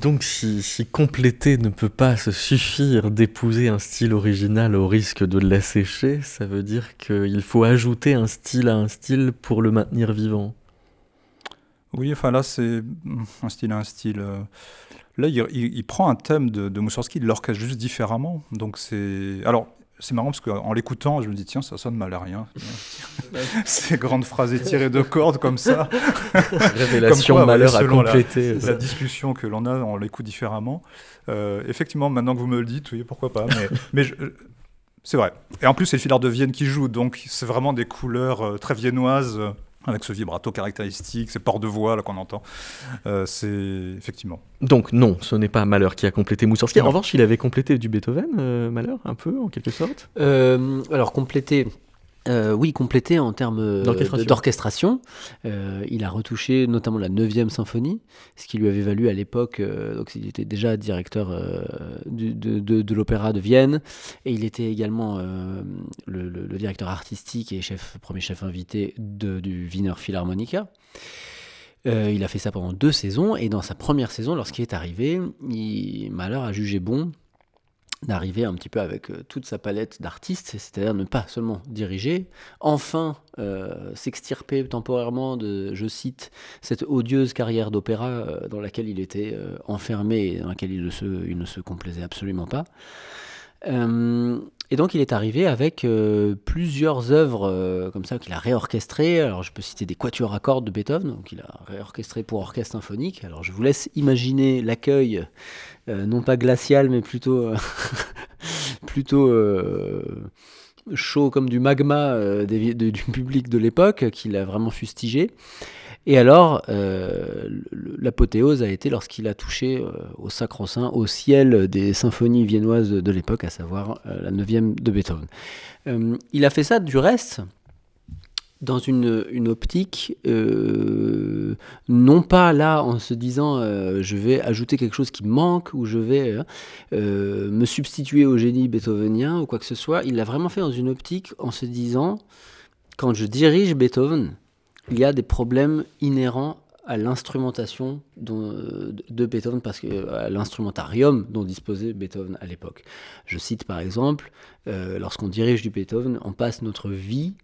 Donc si, compléter ne peut pas se suffire d'épouser un style original au risque de l'assécher, ça veut dire qu'il faut ajouter un style à un style pour le maintenir vivant. Oui, enfin là c'est un style à un style. Euh, là il, prend un thème de, de Moussorski, il l'orchestre juste différemment. Donc c'est... Alors c'est marrant parce qu'en l'écoutant, je me dis, tiens, ça sonne mal à rien. Ces grandes phrases étirées de cordes comme ça. Révélation, malheur à compléter. La, discussion que l'on a, on l'écoute différemment. Euh, effectivement, maintenant que vous me le dites, oui, pourquoi pas. Mais, mais c'est vrai. Et en plus, c'est le filard de Vienne qui joue, donc c'est vraiment des couleurs euh, très viennoises avec ce vibrato caractéristique, ces ports de voix là qu'on entend. Euh, c'est effectivement. Donc non, ce n'est pas Malheur qui a complété Moussorski. En revanche, il avait complété du Beethoven, euh, Malheur, un peu en quelque sorte. Euh, alors complété. Euh, oui, complété en termes euh, d'orchestration. Euh, il a retouché notamment la 9e symphonie, ce qui lui avait valu à l'époque, donc il était déjà directeur de, l'opéra de Vienne, et il était également le, directeur artistique et chef, premier chef invité du Wiener Philharmonica. il a fait ça pendant deux saisons, et dans sa première saison, lorsqu'il est arrivé, il, Mahler a jugé bon d'arriver un petit peu avec euh, toute sa palette d'artistes, c'est-à-dire ne pas seulement diriger, enfin euh, s'extirper temporairement de, je cite, cette odieuse carrière d'opéra euh, dans laquelle il était enfermé et dans laquelle il ne se, il ne se complaisait absolument pas. Et donc il est arrivé avec euh, plusieurs œuvres euh, comme ça qu'il a réorchestrées. Alors je peux citer des quatuors à cordes de Beethoven, donc il a réorchestré pour orchestre symphonique. Alors je vous laisse imaginer l'accueil, euh, non pas glacial, mais plutôt, plutôt chaud comme du magma du public de l'époque, qu'il a vraiment fustigé. Et alors, euh, l'apothéose a été lorsqu'il a touché euh, au sacro-saint, au ciel des symphonies viennoises de, l'époque, à savoir euh, la neuvième de Beethoven. il a fait ça du reste dans une optique, non pas là en se disant je vais ajouter quelque chose qui manque ou je vais me substituer au génie beethovenien ou quoi que ce soit. Il l'a vraiment fait dans une optique en se disant quand je dirige Beethoven, il y a des problèmes inhérents à l'instrumentation de Beethoven, parce que à l'instrumentarium dont disposait Beethoven à l'époque. Je cite par exemple, euh, lorsqu'on dirige du Beethoven, on passe notre vie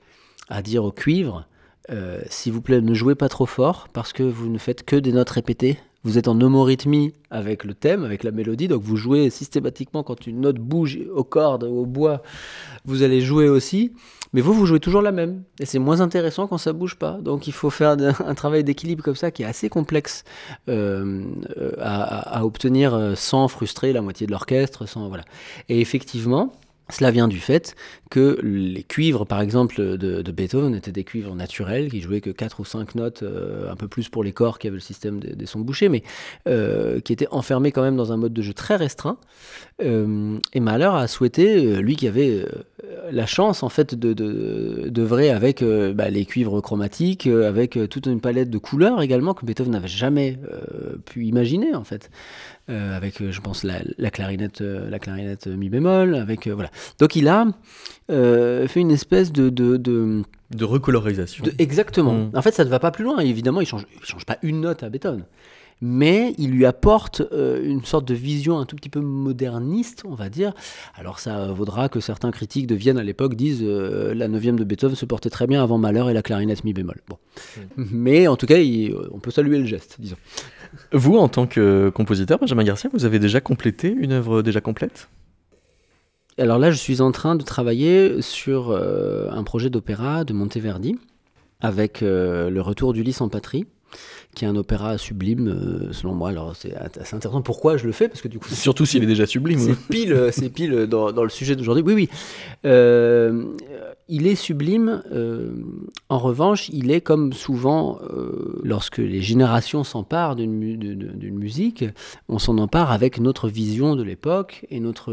à dire au cuivre, euh, s'il vous plaît, ne jouez pas trop fort, parce que vous ne faites que des notes répétées. Vous êtes en homorythmie avec le thème, avec la mélodie, donc vous jouez systématiquement quand une note bouge aux cordes, au bois, vous allez jouer aussi. Mais vous, vous jouez toujours la même. Et c'est moins intéressant quand ça bouge pas. Donc il faut faire un travail d'équilibre comme ça qui est assez complexe euh, à, obtenir euh, sans frustrer la moitié de l'orchestre. Sans, voilà. Et effectivement, cela vient du fait que les cuivres, par exemple, de, Beethoven étaient des cuivres naturels qui jouaient que 4 ou 5 notes, euh, un peu plus pour les corps qui avaient le système des, sons bouchés, mais euh, qui étaient enfermés quand même dans un mode de jeu très restreint. Euh, et Mahler a souhaité, lui qui avait la chance en fait de d'œuvrer avec bah, les cuivres chromatiques, avec toute une palette de couleurs également que Beethoven n'avait jamais pu imaginer en fait. Euh, avec, euh, je pense, la, clarinette, euh, la clarinette mi bémol, avec voilà. Donc il a fait une espèce de, de, de recolorisation. exactement. Mm. En fait, ça ne va pas plus loin. Évidemment, il change, il change pas une note à Beethoven mais il lui apporte une sorte de vision un tout petit peu moderniste, on va dire. Alors ça vaudra que certains critiques de Vienne à l'époque disent la neuvième de Beethoven se portait très bien avant Mahler et la clarinette mi bémol. Bon. Mm. Mais en tout cas, on peut saluer le geste, disons. Vous, en tant que compositeur, Benjamin Garcia, vous avez déjà complété une œuvre déjà complète? Alors là, je suis en train de travailler sur euh, un projet d'opéra de Monteverdi avec euh, le retour d'Ulysse en patrie qui est un opéra sublime, euh, selon moi. Alors c'est assez intéressant. Pourquoi je le fais Parce que du coup, surtout s'il est déjà sublime. C'est pile, c'est pile dans, dans, le sujet d'aujourd'hui. Oui, oui. Euh, il est sublime. Euh, en revanche, il est comme souvent lorsque les générations s'emparent d'une musique, on s'en empare avec notre vision de l'époque et notre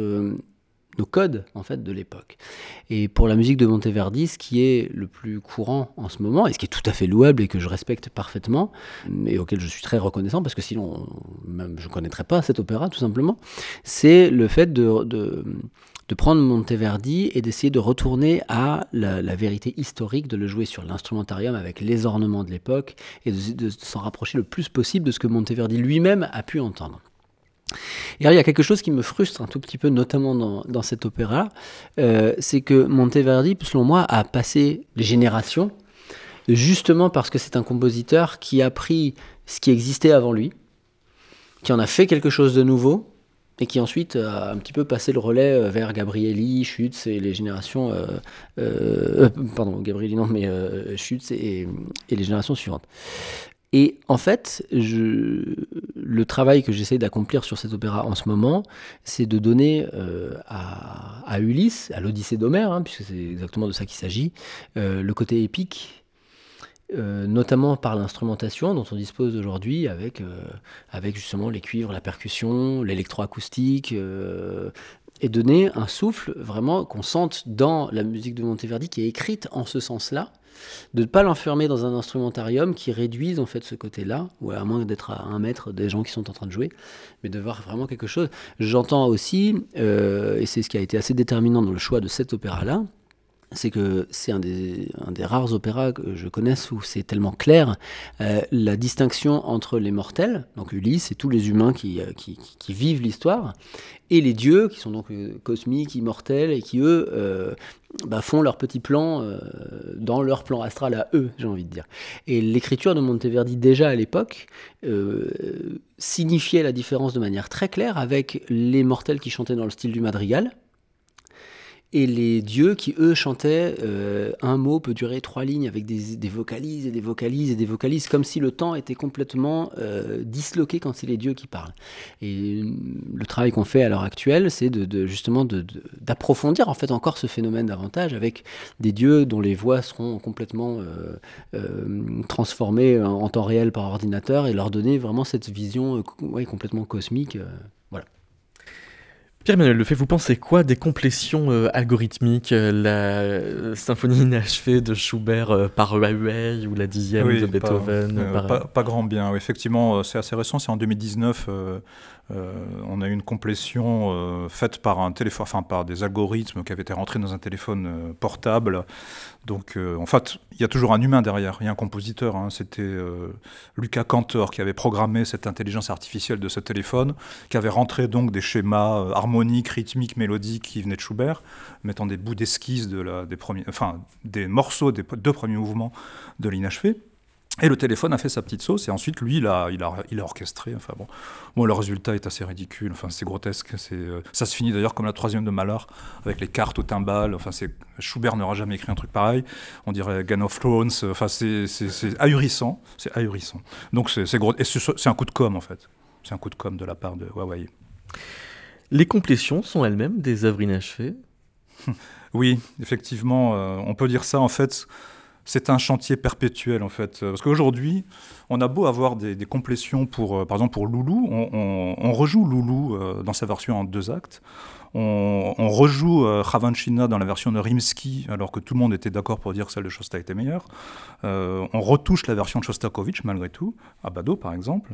nos codes en fait de l'époque. Et pour la musique de Monteverdi, ce qui est le plus courant en ce moment, et ce qui est tout à fait louable et que je respecte parfaitement, et auquel je suis très reconnaissant, parce que sinon je ne connaîtrais pas cet opéra tout simplement, c'est le fait de, prendre Monteverdi et d'essayer de retourner à la, vérité historique, de le jouer sur l'instrumentarium avec les ornements de l'époque, et de s'en rapprocher le plus possible de ce que Monteverdi lui-même a pu entendre. Et alors, il y a quelque chose qui me frustre un tout petit peu, notamment dans, cet opéra, euh, c'est que Monteverdi, selon moi, a passé les générations, justement parce que c'est un compositeur qui a pris ce qui existait avant lui, qui en a fait quelque chose de nouveau, et qui ensuite a un petit peu passé le relais euh, vers Gabrielli, Schütz et les générations... Euh, pardon, Gabrielli non, mais et, et, les générations suivantes. Et en fait, le travail que j'essaie d'accomplir sur cet opéra en ce moment, c'est de donner euh, à, Ulysse, à l'Odyssée d'Homère, hein, puisque c'est exactement de ça qu'il s'agit, euh, le côté épique, euh, notamment par l'instrumentation dont on dispose aujourd'hui, avec, avec justement les cuivres, la percussion, l'électroacoustique, et donner un souffle vraiment qu'on sente dans la musique de Monteverdi qui est écrite en ce sens-là de ne pas l'enfermer dans un instrumentarium qui réduise en fait ce côté-là, ou à moins d'être à un mètre des gens qui sont en train de jouer, mais de voir vraiment quelque chose. J'entends aussi, euh, et c'est ce qui a été assez déterminant dans le choix de cet opéra-là, c'est que c'est un des, rares opéras que je connaisse où c'est tellement clair euh, la distinction entre les mortels, donc Ulysse et tous les humains qui, euh, vivent l'histoire, et les dieux qui sont donc euh, cosmiques, immortels et qui eux bah, font leur petit plan dans leur plan astral à eux, j'ai envie de dire. Et l'écriture de Monteverdi déjà à l'époque signifiait la différence de manière très claire avec les mortels qui chantaient dans le style du madrigal et les dieux qui, eux, chantaient euh, un mot peut durer trois lignes avec des, vocalises et des vocalises et des vocalises, comme si le temps était complètement euh, disloqué quand c'est les dieux qui parlent. Et le travail qu'on fait à l'heure actuelle, c'est de, justement d'approfondir en fait encore ce phénomène davantage avec des dieux dont les voix seront complètement euh, euh transformées en, temps réel par ordinateur et leur donner vraiment cette vision euh, complètement cosmique. Pierre-Emmanuel Lefebvre, vous pensez quoi des complétions euh, algorithmiques, euh, la euh, symphonie inachevée de Schubert euh, par Huawei ou la dixième Oui, de Beethoven par- pas, pas grand bien. Effectivement, c'est assez récent, c'est en 2019. Euh, on a eu une complétion euh, faite par un téléphone, enfin par des algorithmes qui avaient été rentrés dans un téléphone euh, portable. Donc, en fait, il y a toujours un humain derrière, il y a un compositeur. hein. C'était Lucas Cantor qui avait programmé cette intelligence artificielle de ce téléphone, qui avait rentré donc des schémas harmoniques, rythmiques, mélodiques qui venaient de Schubert, mettant des bouts d'esquisse de des premiers, enfin des morceaux des deux premiers mouvements de l'inachevé. Et le téléphone a fait sa petite sauce, et ensuite, lui, il a, il a, il a orchestré. Enfin bon, bon, le résultat est assez ridicule, enfin, c'est grotesque. C'est, euh, ça se finit d'ailleurs comme la troisième de Malheur, avec les cartes au timbal. Enfin, c'est, Schubert n'aura jamais écrit un truc pareil. On dirait Game of Thrones. Enfin, c'est, ahurissant. C'est ahurissant. Donc, c'est, c'est, gros, et c'est, c'est un coup de com', en fait. C'est un coup de com' de la part de Huawei. Les complétions sont elles-mêmes des œuvres inachevées? Oui, effectivement, euh, on peut dire ça, en fait. C'est un chantier perpétuel en fait, parce qu'aujourd'hui, on a beau avoir des, des complétions pour, euh, par exemple pour Loulou, on, rejoue Loulou euh, dans sa version en deux actes, on, rejoue euh, Ravanchina dans la version de Rimsky, alors que tout le monde était d'accord pour dire que celle de Shosta était meilleure. Euh, on retouche la version de Shostakovich malgré tout, à Bado par exemple,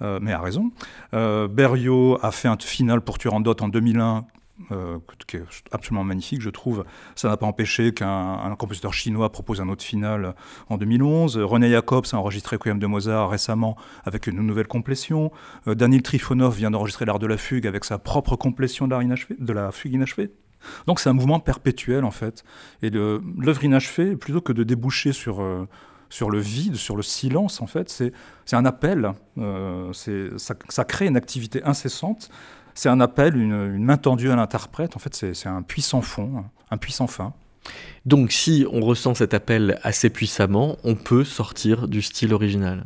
mais à raison. Berio a fait un final pour Turandot en 2001 euh, qui est absolument magnifique, je trouve. Ça n'a pas empêché qu'un un compositeur chinois propose un autre final en 2011. René Jacobs a enregistré Requiem de Mozart récemment avec une nouvelle complétion. Euh, Daniel Trifonov vient d'enregistrer l'art de la fugue avec sa propre complétion de, la fugue inachevée. Donc c'est un mouvement perpétuel en fait. Et l'œuvre inachevée, plutôt que de déboucher sur, euh, sur le vide, sur le silence en fait, c'est un appel. Euh, ça, ça crée une activité incessante c'est un appel, une, une main tendue à l'interprète. En fait, c'est un puissant fond, un puissant fin. Donc si on ressent cet appel assez puissamment, on peut sortir du style original.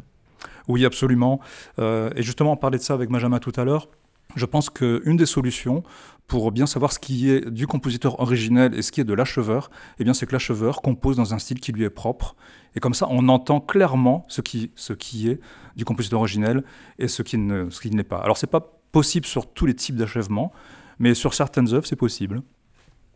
Oui, absolument. Euh, et justement, on parlait de ça avec Benjamin tout à l'heure. Je pense qu'une des solutions pour bien savoir ce qui est du compositeur originel et ce qui est de l'acheveur, eh bien, c'est que l'acheveur compose dans un style qui lui est propre. Et comme ça, on entend clairement ce qui, ce qui est du compositeur originel et ce qui ne, ce qui ne l'est pas. Alors, c'est pas possible sur tous les types d'achèvement, mais sur certaines œuvres, c'est possible.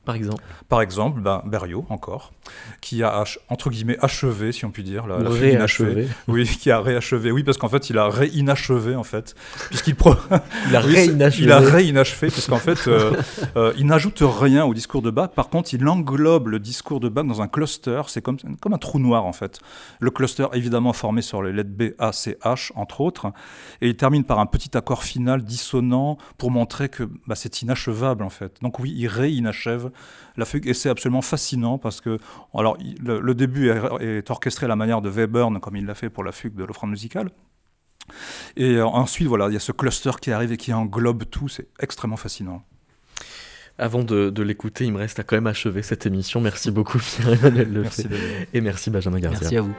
Par exemple. Par exemple, ben, Berio, encore, qui a, entre guillemets, achevé, si on peut dire, la, la inachevée. Oui, qui a réachevé. Oui, parce qu'en fait, il a réinachevé, en fait. Puisqu'il pro... Il a réinachevé. Il a réinachevé, puisqu'en fait, euh, euh, il n'ajoute rien au discours de Bach. Par contre, il englobe le discours de Bach dans un cluster. C'est comme, comme un trou noir, en fait. Le cluster, évidemment, formé sur les lettres B, A, C, H, entre autres. Et il termine par un petit accord final dissonant pour montrer que bah, c'est inachevable, en fait. Donc oui, il réinachève la fugue. Et c'est absolument fascinant parce que, alors, le, le début est, est orchestré à la manière de Webern, comme il l'a fait pour la fugue de l'offrande musicale. Et euh, ensuite, voilà, il y a ce cluster qui arrive et qui englobe tout. C'est extrêmement fascinant. Avant de, de l'écouter, il me reste à quand même achever cette émission. Merci beaucoup Pierre-Emmanuel Lefebvre. Merci. David. Et merci Benjamin Gardia. Merci à vous.